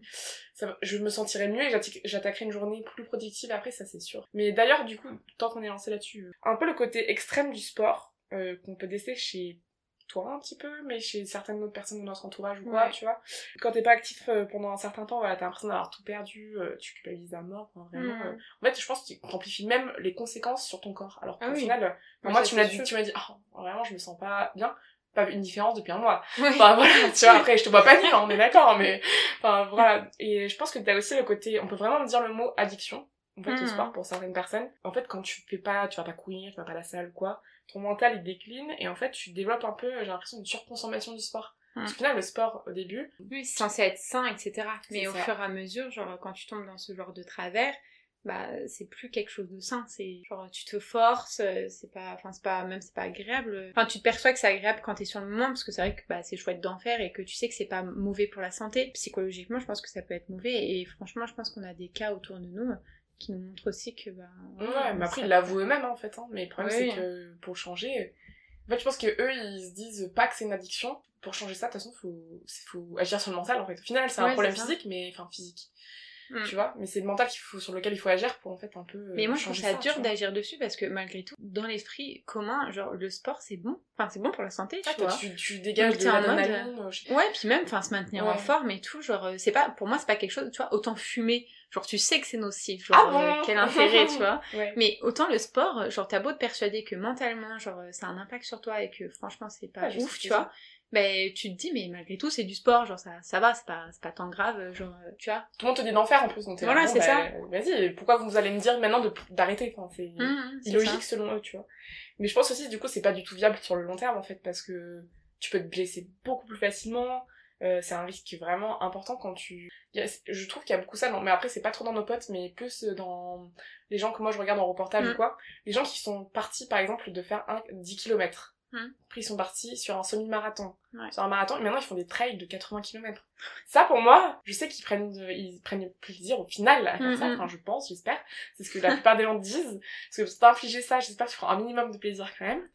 Ça, je me sentirais mieux et j'atta- j'attaquerai une journée plus productive après, ça c'est sûr. Mais d'ailleurs, du coup, tant qu'on est lancé là-dessus, euh, un peu le côté extrême du sport, euh, qu'on peut déceler chez toi un petit peu, mais chez certaines autres personnes de notre entourage ou quoi, Ouais. tu vois. Quand t'es pas actif euh, pendant un certain temps, voilà, t'as l'impression d'avoir tout perdu, euh, tu culpabilises à mort, enfin, vraiment. Mm. euh. En fait, je pense que tu amplifies même les conséquences sur ton corps. Alors qu'au Ah oui. final, moi, ça, tu m'as dit, tu m'as dit, ah, vraiment, je me sens pas bien. Pas une différence depuis un mois. Enfin voilà, tu vois, après je te vois pas dire, on est d'accord, mais enfin voilà. Et je pense que t'as aussi le côté, on peut vraiment dire le mot addiction, en fait, Mhm. sport pour certaines personnes. En fait, quand tu fais pas, tu vas pas courir, tu vas pas à la salle quoi, ton mental il décline et en fait tu développes un peu, j'ai l'impression, une surconsommation du sport. Parce qu'au final, le sport, au début, Oui, c'est censé être sain, etc. Mais au ça. fur et à mesure, genre, quand tu tombes dans ce genre de travers, bah, c'est plus quelque chose de sain. C'est genre, tu te forces, euh, c'est pas, enfin, c'est pas, même c'est pas agréable. Enfin, tu te perçois que c'est agréable quand t'es sur le moment, parce que c'est vrai que, bah, c'est chouette d'en faire et que tu sais que c'est pas mauvais pour la santé. Psychologiquement, je pense que ça peut être mauvais et franchement, je pense qu'on a des cas autour de nous qui nous montrent aussi que, bah, ouais, mais après ça- ils l'avouent eux-mêmes en fait. Hein. Mais le problème c'est que pour changer, en fait je pense que eux ils se disent pas que c'est une addiction. Pour changer ça, de toute façon, faut, faut agir sur le mental en fait. Au final, c'est un problème ça. physique, mais enfin physique. Mm. tu vois? Mais c'est le mental qu'il faut sur lequel il faut agir pour en fait un peu euh, Mais moi, je trouve ça tu dur d'agir dessus parce que malgré tout, dans l'esprit commun, genre le sport c'est bon. Enfin, c'est bon pour la santé, tu Ah, toi, vois. tu, tu dégages Donc, de en mode, l'adrénaline euh, Ouais, puis même, enfin, se maintenir en forme et tout, genre, euh, c'est pas, pour moi, c'est pas quelque chose, tu vois, autant fumer, genre, tu sais que c'est nocif, genre, Ah bon euh, quel intérêt, tu vois. ouais. Mais autant le sport, euh, genre, t'as beau te persuader que mentalement, genre, euh, ça a un impact sur toi et que franchement, c'est pas Ouais, ouf, tu vois. Ben, tu te dis, mais malgré tout, c'est du sport, genre, ça, ça va, c'est pas, pas tant grave, genre, tu vois. tout le monde te dit d'en faire en plus donc t'es Voilà, là, bon, c'est bah, vas-y pourquoi vous allez me dire maintenant d'arrêter enfin, c'est Mmh, c'est illogique ça. selon eux tu vois mais je pense aussi du coup c'est pas du tout viable sur le long terme en fait parce que tu peux te blesser beaucoup plus facilement euh, c'est un risque vraiment important quand tu je trouve qu'il y a beaucoup ça non mais après c'est pas trop dans nos potes mais plus dans les gens que moi je regarde en reportage Mm. ou quoi les gens qui sont partis par exemple de faire un 10 km Mm. après ils sont partis sur un semi-marathon Ouais. sur un marathon et maintenant ils font des trails de 80 km ça pour moi je sais qu'ils prennent de- ils prennent plaisir au final à faire ça Mm, mm. enfin je pense j'espère c'est ce que la plupart des gens disent parce que si t'as infligé ça j'espère que tu prends un minimum de plaisir quand même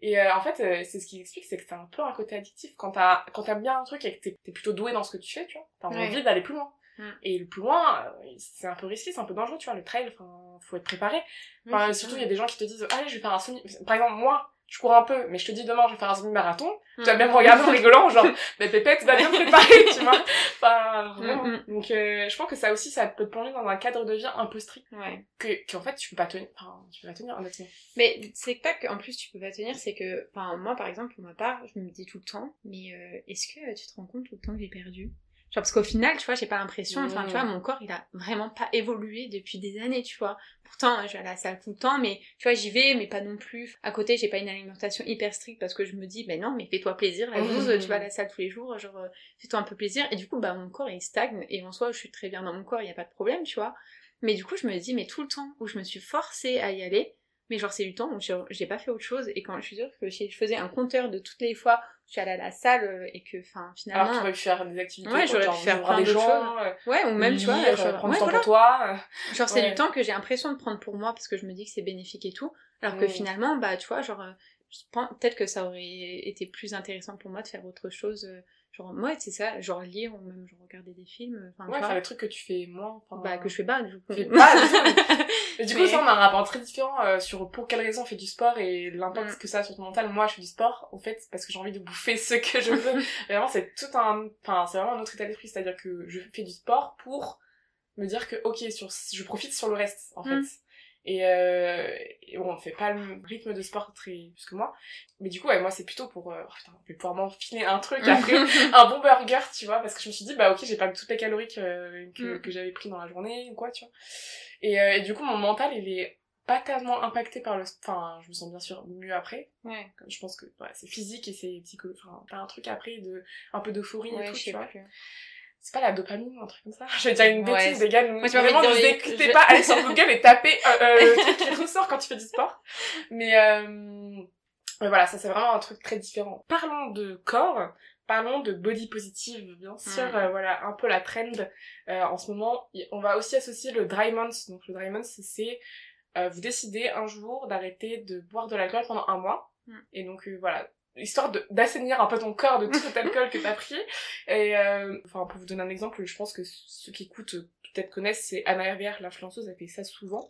et euh, en fait euh, c'est ce qui explique c'est que c'est un peu un côté addictif quand t'as quand t'aimes bien un truc et que t'es t'es plutôt doué dans ce que tu fais tu vois t'as Ouais. envie d'aller plus loin Mm. et le plus loin euh, c'est un peu risqué c'est un peu dangereux tu vois le trail enfin faut être préparé Enfin, surtout, il y a des gens qui te disent, allez, je vais faire un semi... Par exemple, moi, je cours un peu, mais je te dis demain, je vais faire un semi-marathon. Tu vas Mm. même regarder en rigolant, genre, mais Pépette va bien me préparer, tu vois. Enfin, vraiment. Mm, Donc, euh, je pense que ça aussi, ça peut te plonger dans un cadre de vie un peu strict. Ouais. Que, qu'en fait, tu peux pas tenir. Enfin, tu peux pas tenir, honnêtement. Mais c'est pas qu'en plus tu peux pas tenir, c'est que, enfin moi par exemple pour ma part, je me dis tout le temps, mais euh, est-ce que tu te rends compte tout le temps que j'ai perdu? Genre parce qu'au final, tu vois, j'ai pas l'impression, enfin tu vois, mon corps il a vraiment pas évolué depuis des années, tu vois. Pourtant, je vais à la salle tout le temps, mais tu vois, j'y vais, mais pas non plus. À côté, j'ai pas une alimentation hyper stricte parce que je me dis, ben non, mais fais-toi plaisir, la Mm. blouse, tu vas à la salle tous les jours, genre fais-toi un peu plaisir. Et du coup, bah mon corps il stagne et en soi, je suis très bien dans mon corps, il y a pas de problème, tu vois. Mais du coup, je me dis, mais tout le temps où je me suis forcée à y aller, mais genre c'est du temps où j'ai pas fait autre chose et quand je suis sûre que si je faisais un compteur de toutes les fois où je suis allée à la salle euh, et que enfin finalement Alors, tu aurais pu faire des activités. Ouais, j'aurais pu faire plein des gens, euh, ouais ou même tu vois lire, genre, euh, prendre ouais, temps voilà. pour toi. euh. genre c'est Ouais. du temps que j'ai l'impression de prendre pour moi parce que je me dis que c'est bénéfique et tout alors que finalement bah tu vois genre euh, peut-être que ça aurait été plus intéressant pour moi de faire autre chose euh, genre moi c'est ça genre lire ou même genre regarder des films enfin Ouais, faire vois les trucs que tu fais moins. enfin, bah que je fais pas du coup fais pas du coup, Mais- ça, on a un rapport très différent euh, sur pour quelle raison on fait du sport et l'impact Mm. que ça a sur ton mental. Moi, je fais du sport, en fait, parce que j'ai envie de bouffer ce que je veux. Vraiment, c'est tout un, enfin, c'est vraiment un autre état d'esprit. C'est-à-dire que je fais du sport pour me dire que, ok, sur, je profite sur le reste, en Mm. fait. Et, euh, et bon, on fait pas le rythme de sport très plus que moi. Mais du coup, ouais, moi, c'est plutôt pour, euh, oh, putain, je vais pouvoir m'enfiler un truc après, un bon burger, tu vois, parce que je me suis dit, bah ok, j'ai pas toutes les calories que, que, Mm. que j'avais pris dans la journée ou quoi, tu vois. Et, euh, et du coup, mon mental, il est pas tellement impacté par le... Enfin, je me sens bien sûr mieux après. ouais Je pense que ouais, c'est physique et c'est psychologique. Enfin, t'as un truc après de... Un peu d'euphorie et tout, je tu sais vois. C'est pas la dopamine ou un truc comme ça Je vais dire une Ouais, bêtise, les gars. Moi, vraiment, ne vous écoutez je- pas, allez sur Google et tapez euh, euh, le truc qui ressort quand tu fais du sport. Mais, euh... mais voilà, ça c'est vraiment un truc très différent. Parlons de corps, parlons de body positive, bien sûr. Euh, voilà, un peu la trend euh, en ce moment. On va aussi associer le dry month. Donc le dry month, c'est euh, vous décidez un jour d'arrêter de boire de l'alcool pendant un mois. Mm. Et donc euh, voilà, histoire d'assainir un peu ton corps de tout cet alcool que t'as pris. Et euh, enfin, pour vous donner un exemple, je pense que ceux qui écoutent peut-être connaissent, c'est Anna Herbière, l'influenceuse, elle fait ça souvent.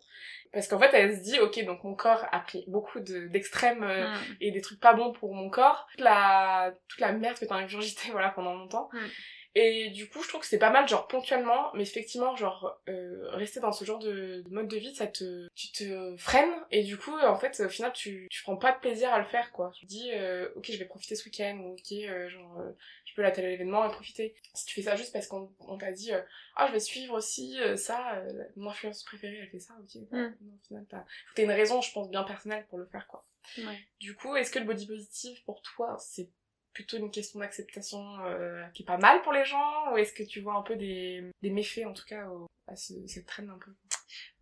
Parce qu'en fait, elle se dit, ok, donc mon corps a pris beaucoup d'extrêmes euh, mm. et des trucs pas bons pour mon corps. Toute la, toute la merde que t'as ingurgité, voilà, pendant longtemps. Mm. Et du coup, je trouve que c'est pas mal, genre ponctuellement, mais effectivement, genre euh, rester dans ce genre de, mode de vie, ça te, tu te freines et du coup, en fait, au final, tu, tu prends pas de plaisir à le faire, quoi. Tu dis, euh, ok, je vais profiter ce week-end, ou ok, euh, genre, euh, je peux la télé l'événement et profiter. Si tu fais ça juste parce qu'on t'a dit, euh, ah, je vais suivre aussi ça, mon influence préférée, elle fait ça, ok. Bah, mm. au final, t'as une raison, je pense, bien personnelle pour le faire, quoi. Ouais. Du coup, est-ce que le body positive pour toi, c'est plutôt une question d'acceptation euh, qui est pas mal pour les gens ou est-ce que tu vois un peu des, des méfaits en tout cas à cette traîne un peu?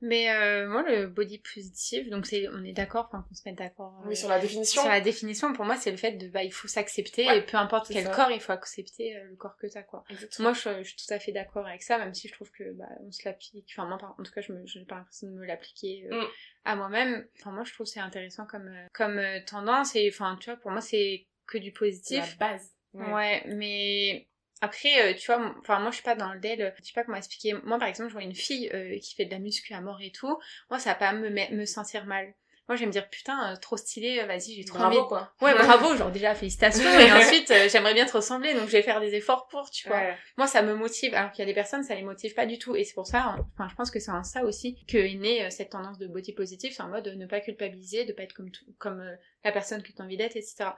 Mais euh, moi le body positive donc c'est on est d'accord enfin qu'on se mette d'accord oui sur la définition. sur la définition pour moi c'est le fait de bah il faut s'accepter et peu importe quel corps il faut accepter euh, le corps que t'as quoi. Moi je, suis tout à fait d'accord avec ça même si je trouve que bah on se l'applique enfin moi en tout cas je me n'ai pas l'impression de me l'appliquer mm. à moi-même. Enfin moi je trouve c'est intéressant comme comme tendance et enfin tu vois pour moi c'est que du positif. La base. Ouais, mais après, euh, tu vois, enfin moi je suis pas dans le DEL, je sais pas comment expliquer. Moi par exemple, je vois une fille euh, qui fait de la muscu à mort et tout, moi ça va pas me, me sentir mal. Moi je vais me dire putain, euh, trop stylé, vas-y, j'ai trop bravo, quoi. Ouais, bravo, genre déjà félicitations et ensuite j'aimerais bien te ressembler donc je vais faire des efforts pour, tu vois. Moi ça me motive alors qu'il y a des personnes ça les motive pas du tout et c'est pour ça enfin je pense que c'est en ça aussi que est née cette tendance de body positive, c'est en mode de ne pas culpabiliser, de pas être comme tout, comme la personne que tu as envie d'être etc.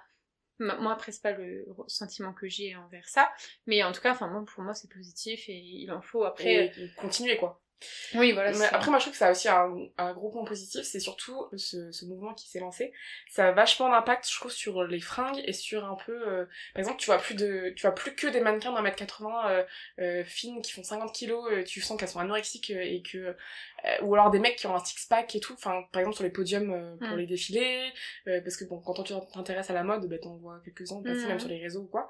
Moi, après, c'est pas le sentiment que j'ai envers ça, mais en tout cas, enfin, moi, pour moi, c'est positif et il en faut après. continuer, quoi. Oui, voilà. Mais après, moi, je trouve que ça a aussi un, un gros point positif, c'est surtout ce, ce, mouvement qui s'est lancé. Ça a vachement d'impact, je trouve, sur les fringues et sur un peu. Euh, par exemple, tu vois plus de, tu vois plus que des mannequins d'un mètre 80 euh, euh, fines qui font 50 kilos. Euh, tu sens qu'elles sont anorexiques et que, ou alors des mecs qui ont un six pack et tout. Enfin, par exemple sur les podiums pour mm. les défilés, parce que bon, quand tu t'intéresses à la mode, ben t'en vois quelques-uns passer même mm. sur les réseaux ou quoi.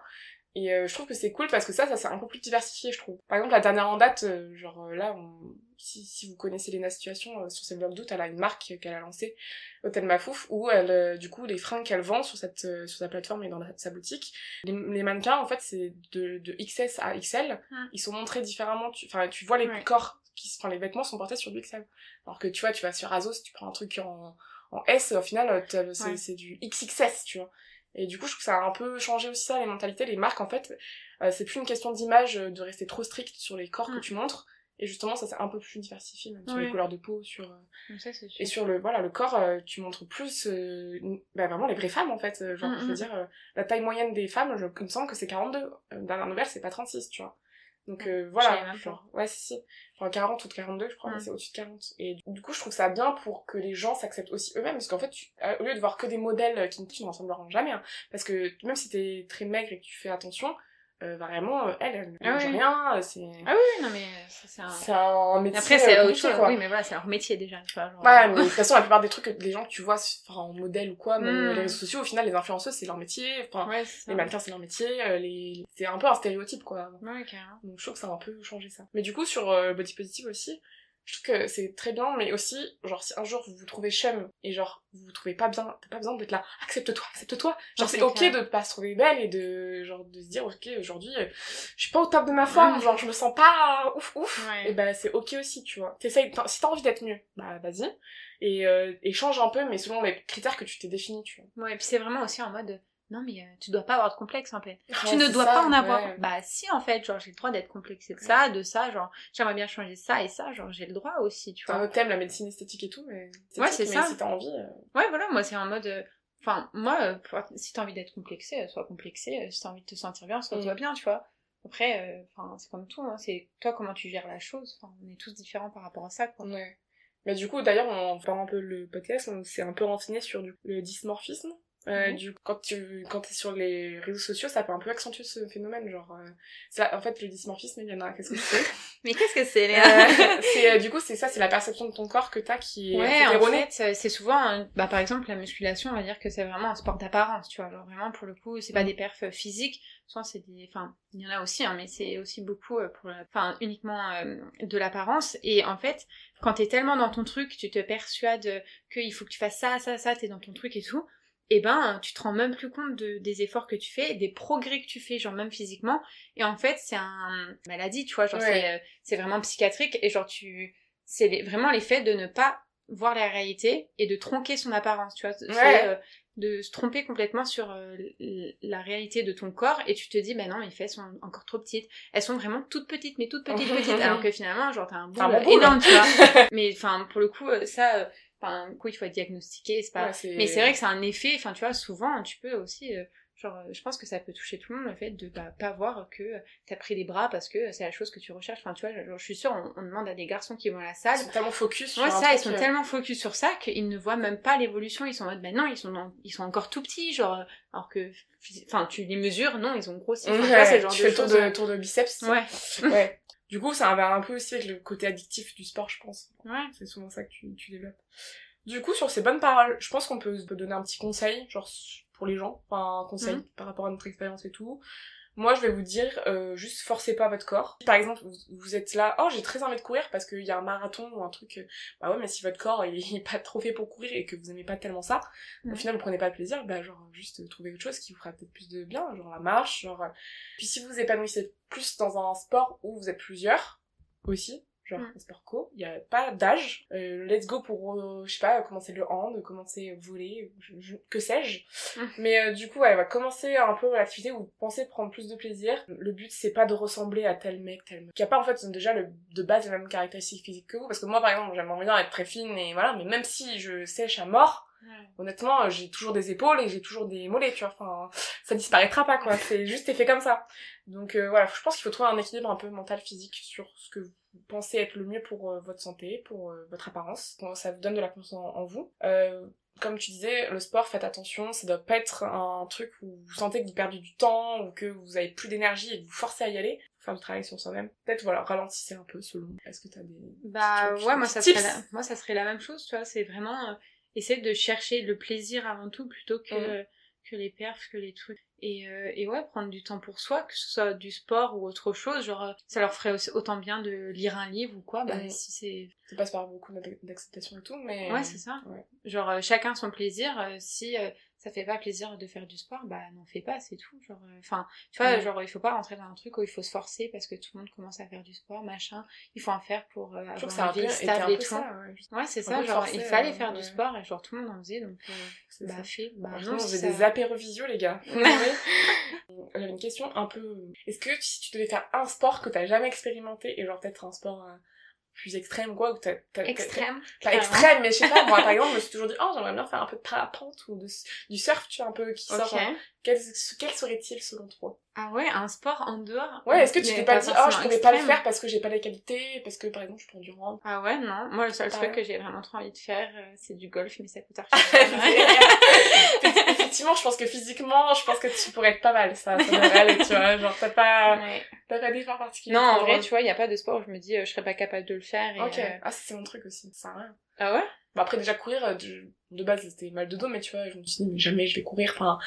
Et euh, je trouve que c'est cool parce que ça, ça c'est un peu plus diversifié, je trouve. Par exemple, la dernière en date, euh, genre euh, là, on... si, si vous connaissez Lena Situation, sur ses blogs d'août, elle a une marque qu'elle a lancée, Hôtel Mafouf, où elle, du coup, les fringues qu'elle vend sur cette sur sa plateforme et dans sa boutique, les, mannequins, en fait, c'est de, de XS à XL. Ah. Ils sont montrés différemment. Enfin, tu, vois les corps, qui, enfin, les vêtements sont portés sur du XL. Alors que tu vois, tu vas sur Azos, tu prends un truc en, en S, au final, c'est du XXS, tu vois. Et du coup, je trouve que ça a un peu changé aussi ça, les mentalités, les marques, en fait. Euh, c'est plus une question d'image, euh, de rester trop strict sur les corps que mm. tu montres. Et justement, ça c'est un peu plus diversifié, même sur les couleurs de peau, sur... Euh, et sur le, voilà, le corps, tu montres plus, bah, vraiment les vraies femmes, en fait. Genre, mm, je veux mm. dire, la taille moyenne des femmes, je, il me semble que c'est 42. Dernière nouvelle, c'est pas 36, tu vois. Donc euh, voilà, genre, ouais, si, si. Enfin, 40 ou 42, je crois, mais c'est au-dessus de 40. Et du coup, je trouve ça bien pour que les gens s'acceptent aussi eux-mêmes, parce qu'en fait, tu, au lieu de voir que des modèles qui ne ressembleront jamais, hein, parce que même si t'es très maigre et que tu fais attention, euh, vraiment euh, elle elle ne ah mange rien euh, c'est ah oui non mais c'est un c'est un métier après c'est autre chose. oui mais voilà c'est leur métier déjà vois, genre... ouais mais de toute façon la plupart des trucs des gens que tu vois en modèle ou quoi même hmm. les réseaux sociaux au final les influenceuses c'est leur métier enfin les mannequins c'est leur métier les c'est un peu un stéréotype quoi. Ouais donc je trouve que ça a un peu changé ça. Mais du coup sur body positive aussi je trouve que c'est très bien, mais aussi, genre, si un jour vous vous trouvez chum et genre, vous vous trouvez pas bien, t'as pas besoin d'être là, accepte-toi, accepte-toi. Genre, c'est ok de pas se trouver belle et de, genre, de se dire, ok, aujourd'hui, euh, je suis pas au top de ma forme, genre, je me sens pas ouf ouf. Et bah, c'est ok aussi, tu vois. T'essayes, si t'as envie d'être mieux, bah, vas-y. Et, euh, et change un peu, mais selon les critères que tu t'es défini, tu vois. Ouais, et puis c'est vraiment aussi en mode, non mais euh, tu dois pas avoir de complexe en fait. tu ne dois pas en avoir. Bah si en fait, genre j'ai le droit d'être complexé de ça, de ça, genre j'aimerais bien changer ça et ça, genre j'ai le droit aussi, tu vois. Un thème la médecine esthétique et tout, mais ouais c'est ça. Si t'as envie. Euh. Ouais voilà, moi c'est en mode, euh, enfin moi si t'as envie d'être complexé, sois complexé. Si t'as envie de te sentir bien, sois mm. bien, tu vois. Après, enfin c'est comme tout, hein, c'est toi comment tu gères la chose. On est tous différents par rapport à ça quoi. Ouais. Mais du coup d'ailleurs on parle un peu le podcast, on s'est un peu renseigné sur le dysmorphisme. Euh, du quand tu quand t'es sur les réseaux sociaux ça peut un peu accentuer ce phénomène genre euh, ça en fait le dysmorphisme il y en a qu'est-ce que c'est mais qu'est-ce que c'est euh, c'est euh, du coup c'est ça c'est la perception de ton corps que t'as qui est ouais en fait c'est souvent bah par exemple la musculation on va dire que c'est vraiment un sport d'apparence tu vois. Genre vraiment pour le coup c'est pas mm. des perfs physiques. Souvent c'est des enfin il y en a aussi hein, mais c'est aussi beaucoup pour enfin uniquement de l'apparence. Et en fait quand t'es tellement dans ton truc tu te persuades qu'il faut que tu fasses ça ça ça t'es dans ton truc et tout et ben tu te rends même plus compte de, des efforts que tu fais, des progrès que tu fais, genre même physiquement. Et en fait, c'est un maladie, tu vois, genre c'est, euh, c'est vraiment psychiatrique et genre tu, c'est vraiment l'effet de ne pas voir la réalité et de tronquer son apparence, tu vois. Euh, de se tromper complètement sur euh, la réalité de ton corps et tu te dis bah non mes fesses sont encore trop petites. Elles sont vraiment toutes petites mais toutes petites petites alors que finalement genre t'as un boule, énorme tu vois. Mais enfin pour le coup ça Enfin, coup, il faut être diagnostiqué, c'est pas. mais c'est vrai que c'est un effet. Enfin, tu vois, souvent, tu peux aussi. Euh, genre, euh, je pense que ça peut toucher tout le monde le fait de bah, pas voir que t'as pris les bras parce que c'est la chose que tu recherches. Enfin, tu vois, je suis sûre, on, demande à des garçons qui vont à la salle. Ils sont tellement focus sur. Ouais, ça, ils sont euh. tellement focus sur ça qu'ils ne voient même pas l'évolution. Ils sont en mode, ben non, ils sont, ils sont encore tout petits, genre, alors que, enfin, tu les mesures, non, ils ont grossi. Enfin, genre tu fais le tour de, tour de biceps. Ouais. ouais. Du coup, ça va un peu aussi avec le côté addictif du sport, je pense. Ouais. C'est souvent ça que tu, tu développes. Du coup, sur ces bonnes paroles, je pense qu'on peut donner un petit conseil, genre pour les gens, enfin un conseil mhm. par rapport à notre expérience et tout. Moi, je vais vous dire, euh, juste forcez pas votre corps. Par exemple, vous, êtes là, oh, j'ai très envie de courir parce qu'il y a un marathon ou un truc. Euh, bah ouais, mais si votre corps il est pas trop fait pour courir et que vous aimez pas tellement ça, au final vous prenez pas de plaisir, bah genre juste trouver autre chose qui vous fera peut-être plus de bien, genre la marche, genre. Euh. Puis si vous vous épanouissez plus dans un sport où vous êtes plusieurs aussi, genre mm. sport co, il y a pas d'âge. Euh, let's go pour, euh, je sais pas, commencer le hand, commencer voler, que sais-je. Mm. Mais euh, du coup, ouais, va commencer un peu l'activité où vous pensez prendre plus de plaisir. Le but, c'est pas de ressembler à tel mec, tel mec. Qui a pas en fait déjà le, de base les mêmes caractéristiques physiques que vous. Parce que moi, par exemple, j'aimerais bien être très fine et voilà, mais même si je sèche à mort, Honnêtement, j'ai toujours des épaules et j'ai toujours des mollets, tu vois. Enfin, ça disparaîtra pas, quoi. C'est juste fait comme ça. Donc voilà, je pense qu'il faut trouver un équilibre un peu mental, physique sur ce que vous pensez être le mieux pour euh, votre santé, pour euh, votre apparence. ça vous donne de la confiance en, vous. Euh, comme tu disais, le sport, faites attention, ça doit pas être un truc où vous sentez que vous perdez du temps ou que vous avez plus d'énergie et que vous forcez à y aller. Faire du travail sur soi-même. Peut-être, voilà, ralentissez un peu selon. Est-ce que t'as des. Bah, ouais, moi ça, serait la... moi, ça serait la même chose, tu vois, c'est vraiment essayer de chercher le plaisir avant tout plutôt que, mmh. Que les perfs, que les trucs. Et, euh, et, ouais, prendre du temps pour soi, que ce soit du sport ou autre chose, genre euh, ça leur ferait autant bien de lire un livre ou quoi, bah si c'est... Ça passe par beaucoup d'acceptation et tout, mais... Ouais, c'est ça. Genre euh, chacun son plaisir, si ça fait pas plaisir de faire du sport, bah n'en fais pas, c'est tout. Genre, euh, enfin, tu vois, genre il faut pas rentrer dans un truc où il faut se forcer parce que tout le monde commence à faire du sport, machin. Il faut en faire pour euh, avoir une vie stable et tout. ouais, c'est ça. Genre, il fallait faire du sport et genre tout le monde en faisait, donc euh, bah fait. Bah non, on faisait des apérovisio les gars. J'avais une question un peu. Est-ce que si tu devais faire un sport que t'as jamais expérimenté et genre peut-être un sport plus extrême quoi ou t'as, extrême. pas extrême mais je sais pas moi par exemple je me suis toujours dit oh j'aimerais bien faire un peu de parapente ou de, du surf tu vois un peu qui sort quel, quel serait-il selon toi? Ah ouais, un sport en dehors Ouais, est-ce que tu t'es pas dit, oh, je pourrais pas le faire parce que j'ai pas les qualités, parce que par exemple, je prends du rang Ah ouais, non. Moi, le seul truc que j'ai vraiment trop envie de faire, euh, c'est du golf, mais ça coûte archi Effectivement, je pense que physiquement, je pense que tu pourrais être pas mal, ça, ça devrait aller, tu vois. Genre, t'as pas, ouais. t'as pas d'effort particulier. Non, en vrai, tu vois, il y a pas de sport où je me dis, euh, je serais pas capable de le faire. Et, ok. Euh, ah, c'est mon truc aussi, ça rien. Ah ouais? Bah après déjà courir, euh, de, base c'était mal de dos, mais tu vois, je me suis dit jamais je vais courir. Enfin,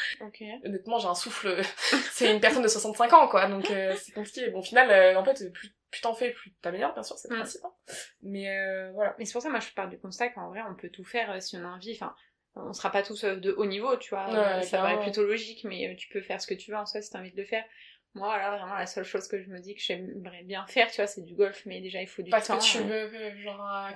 honnêtement j'ai un souffle, c'est une personne de 65 ans quoi, donc euh, c'est compliqué. Bon au final, euh, en fait plus, plus t'en fais, plus t'améliores bien sûr, c'est le mm. principe. Hein. Mais voilà. Mais c'est pour ça moi je pars du constat qu'en vrai on peut tout faire si on a envie. Enfin, on sera pas tous de haut niveau, tu vois. ça paraît plutôt logique, mais tu peux faire ce que tu veux en soi si t'as envie de le faire. Moi, là, vraiment, la seule chose que je me dis que j'aimerais bien faire, tu vois, c'est du golf, mais déjà, il faut du Parce temps. Parce que tu veux, euh, genre, ah,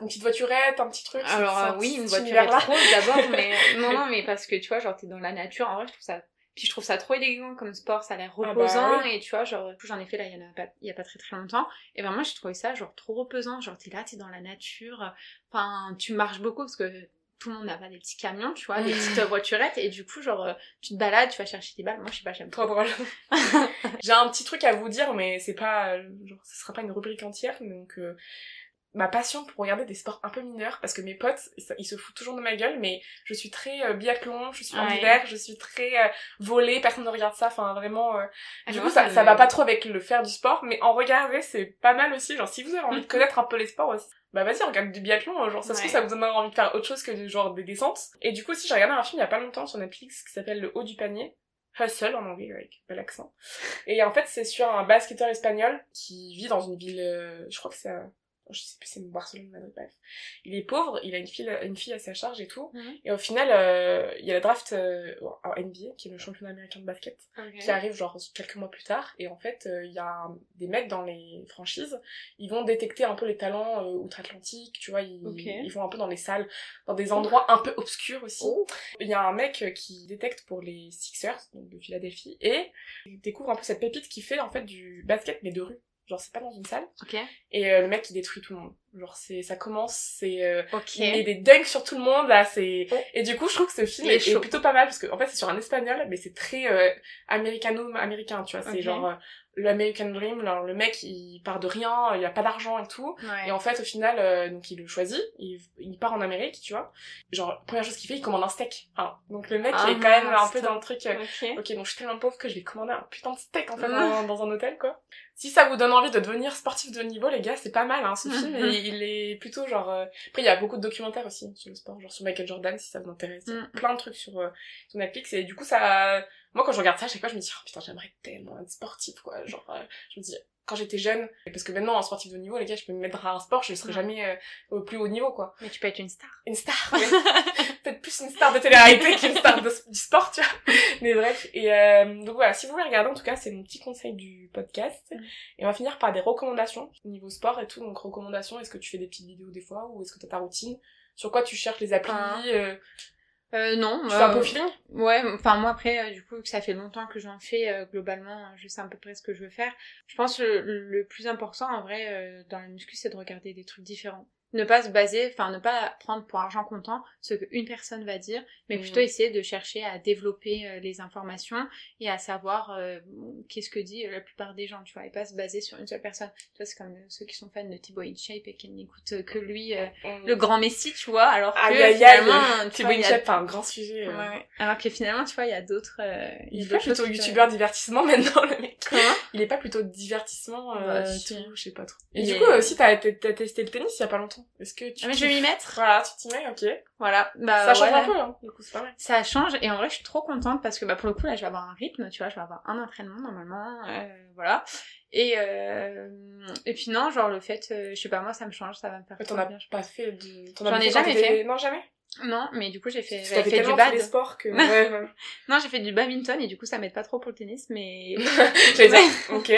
une petite voiturette, un petit truc. Alors, euh, oui, une voiturette rose d'abord, mais non, non, mais parce que, tu vois, genre, t'es dans la nature, en vrai, je trouve ça puis je trouve ça trop élégant comme sport, ça a l'air ah bah reposant et tu vois, genre j'en ai fait là il y en a pas il y a pas très très longtemps et vraiment j'ai trouvé ça genre trop reposant, genre t'es là, t'es dans la nature, enfin tu marches beaucoup parce que tout le monde n'a pas des petits camions, tu vois, des petites voiturettes, et du coup, genre, euh, tu te balades, tu vas chercher tes balles. Moi, je sais pas, j'aime trop. drôle. J'ai un petit truc à vous dire, mais c'est pas, genre, ce sera pas une rubrique entière, donc, euh, ma passion pour regarder des sports un peu mineurs, parce que mes potes, ils se foutent toujours de ma gueule, mais je suis très euh, biathlon, je suis en hiver, je suis très volée, personne ne regarde ça, enfin, vraiment, ah, du coup, ça, ça va pas trop avec le faire du sport, mais en regarder, c'est pas mal aussi, genre, si vous avez envie de connaître un peu les sports aussi, bah vas-y regarde du biathlon genre ça se trouve ça vous donne envie de faire autre chose que genre des descentes. Et du coup si j'ai regardé un film il y a pas longtemps sur Netflix qui s'appelle Le haut du panier. Hustle en anglais avec bel accent et en fait c'est sur un basketteur espagnol qui vit dans une ville euh, je crois que c'est je sais plus c'est Barcelone Madrid bref. Il est pauvre il a une fille une fille à sa charge et tout. Mhm. et au final euh, il y a la draft euh, en NBA qui est le championnat américain de basket qui arrive genre quelques mois plus tard. Et en fait euh, il y a des mecs dans les franchises ils vont détecter un peu les talents outre-Atlantique tu vois ils, ils vont un peu dans les salles dans des endroits un peu obscurs aussi. Oh. il y a un mec qui détecte pour les Sixers donc de Philadelphie et il découvre un peu cette pépite qui fait en fait du basket mais de rue Genre, c'est pas dans une salle. Ok. Et euh, le mec, il détruit tout le monde. Genre, c'est, ça commence, c'est, euh, il met des dunks sur tout le monde, là, c'est, oh. et du coup, je trouve que ce film est, plutôt pas mal, parce que, en fait, c'est sur un espagnol, mais c'est très, euh, américano-américain, tu vois, c'est genre, euh, l'American Dream, alors le mec il part de rien, il a pas d'argent et tout, et en fait au final euh, donc il le choisit, il, il, part en Amérique, tu vois. Genre première chose qu'il fait, il commande un steak. Enfin, donc le mec ah, est quand même un peu dans le truc. Euh, ok, donc je suis tellement pauvre que je vais commander un putain de steak en fait dans, un hôtel quoi. Si ça vous donne envie de devenir sportif de haut niveau, les gars, c'est pas mal hein ce film. et il est plutôt genre. Euh, après il y a beaucoup de documentaires aussi sur le sport, genre sur Michael Jordan si ça vous intéresse. Mm. Plein de trucs sur sur Netflix et du coup ça moi, quand je regarde ça, à chaque fois, je me dis, oh putain, j'aimerais tellement être sportif, quoi. Genre, euh, je me dis, quand j'étais jeune, parce que maintenant, en sportif de haut niveau, les gars, je peux me mettre à un sport, je ne serai jamais euh, au plus haut niveau, quoi. Mais tu peux être une star. Une star, oui. Peut-être plus une star de télé-réalité qu'une star du sport, tu vois. Mais bref. Et euh, donc voilà, si vous voulez regarder, en tout cas, c'est mon petit conseil du podcast. Mm. Et on va finir par des recommandations, niveau sport et tout. Donc, recommandations, est-ce que tu fais des petites vidéos des fois, ou est-ce que tu as ta routine? Sur quoi tu cherches les applis ah. Euh, non. Tu fais un peu feeling Ouais, enfin moi après, euh, du coup, que ça fait longtemps que j'en fais, euh, globalement, je sais à peu près ce que je veux faire. Je pense que le, le plus important, en vrai, euh, dans la muscu, c'est de regarder des trucs différents ne pas se baser, enfin ne pas prendre pour argent comptant ce qu'une personne va dire, mais plutôt mm. essayer de chercher à développer euh, les informations et à savoir euh, qu'est-ce que dit la plupart des gens, tu vois, et pas se baser sur une seule personne. Tu vois, c'est comme ceux qui sont fans de Thibaut InShape et qui n'écoutent que lui, euh, mm. le grand Messi, tu vois, alors que finalement... Thibaut InShape, c'est un grand sujet. Ouais, Alors que finalement, tu vois, il y a d'autres... il, est pas plutôt youtubeur divertissement maintenant, le mec. Comment? Il est pas plutôt divertissement, bah, tout, je sais pas trop. Et du coup, aussi, t'as testé le tennis il y a pas longtemps est-ce que tu... Ah, mais je vais m'y mettre. Voilà, tu t'y mets, ok. Voilà. Bah, ça change un peu, hein. Du coup, c'est pas vrai. Ça change, et en vrai, je suis trop contente parce que, bah, pour le coup, là, je vais avoir un rythme, tu vois, je vais avoir un entraînement, normalement, euh, voilà. Et, euh... et puis non, genre, le fait, euh, je sais pas, moi, ça me change, ça va me faire. T'en as bien pas fait du... J'en ai jamais fait. Non, jamais? Non, mais du coup j'ai fait, j'ai fait du bad. Des sports que... non, j'ai fait du badminton et du coup ça m'aide pas trop pour le tennis, mais. J'allais dire, ok.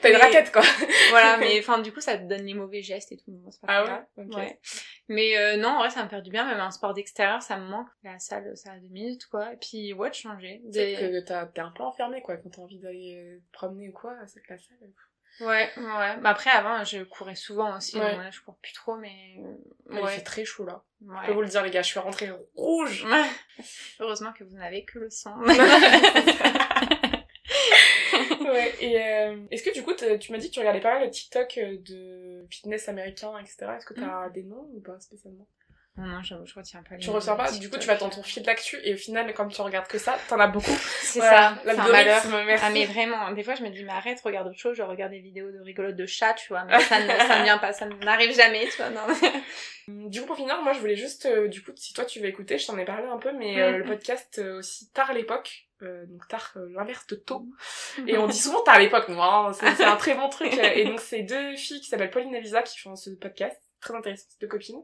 T'as une raquette quoi. voilà, mais enfin du coup ça te donne les mauvais gestes et tout. pas ah ouais, ouais. Mais euh, non, en vrai ça me fait du bien, même un sport d'extérieur ça me manque. La salle, ça a deux minutes quoi. Et puis ouais, de changer. Des... que t'es un peu enfermé quoi, quand t'as envie d'aller promener ou quoi, c'est que la salle. Ouais, ouais. Bah après, avant, je courais souvent aussi. Ouais. là, je cours plus trop, mais. Ouais. Il fait très chaud là. Ouais. Je peux vous le dire, les gars, je suis rentrée rouge. Heureusement que vous n'avez que le sang. ouais, et euh, est-ce que du coup, tu m'as dit que tu regardais pas mal le TikTok euh, de fitness américain, etc. Est-ce que t'as as des noms ou pas spécialement? Non, non, je, je retiens pas. Tu retiens pas, du coup, tu vas dans ton fil d'actu et au final, comme tu regardes que ça, t'en as beaucoup. C'est ça. malheur. Merci. Ah, mais vraiment, des fois, je me dis, mais arrête, regarde autre chose, je regarde des vidéos de rigolotes de chat, tu vois, mais ça ne, ça ne vient pas, ça n'arrive jamais, tu vois, non. Du coup, pour finir, moi, je voulais juste, euh, du coup, si toi tu veux écouter, je t'en ai parlé un peu, mais euh, le podcast euh, aussi Tard l'époque, donc tard l'inverse de tôt et on dit souvent tard l'époque moi hein, c'est un très bon truc et donc c'est deux filles qui s'appellent Pauline et Lisa qui font ce podcast très intéressant, deux copines.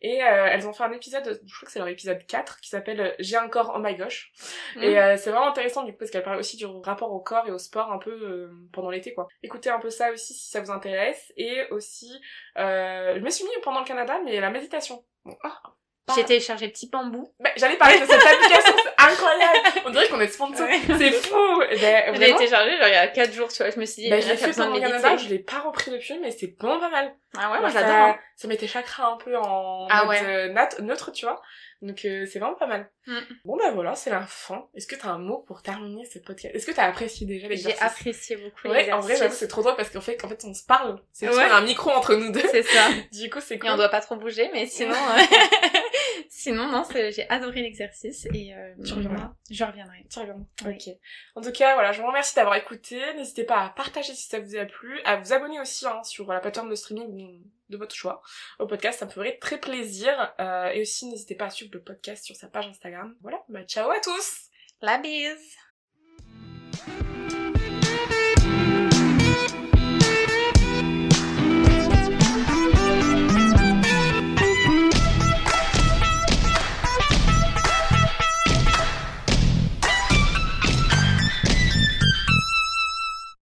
Et euh, elles ont fait un épisode, je crois que c'est leur épisode 4, qui s'appelle euh, J'ai un corps oh my gosh. Mm. Et euh, c'est vraiment intéressant du coup parce qu'elles parlent aussi du rapport au corps et au sport un peu pendant l'été quoi. Écoutez un peu ça aussi si ça vous intéresse. Et aussi, je me suis mis pendant le Canada, mais la méditation. Bon, oh, j'ai téléchargé Petit Bambou. Bah, J'allais parler de cette application, c'est incroyable. On dirait qu'on est sponsor. C'est fou. Ben, je l'ai téléchargé genre il y a 4 jours, tu vois. Je me suis dit, bah, je l'ai fait pendant Canada, je l'ai pas repris depuis, mais c'est bon pas mal. Ah ouais, moi j'adore. Ça, hein. ça met tes chakras un peu en ah mode, euh, neutre, tu vois. Donc euh, c'est vraiment pas mal. Mm. Bon bah voilà, c'est la fin. Est-ce que t'as un mot pour terminer ce podcast? Est-ce que t'as apprécié déjà l'exercice? J'ai apprécié beaucoup Ouais, en vrai j'avoue c'est trop drôle parce qu'en fait, qu'en fait on se parle. C'est ouais. un micro entre nous deux. C'est ça. du coup c'est cool. Et on doit pas trop bouger, mais sinon... Sinon, non, j'ai adoré l'exercice et euh, tu reviendras. Je reviendrai. Tu reviendras. Ok. En tout cas, voilà, je vous remercie d'avoir écouté. N'hésitez pas à partager si ça vous a plu, à vous abonner aussi hein, sur la plateforme de streaming de votre choix au podcast, ça me ferait très plaisir. Euh, et aussi, n'hésitez pas à suivre le podcast sur sa page Instagram. Voilà, bah ciao à tous La bise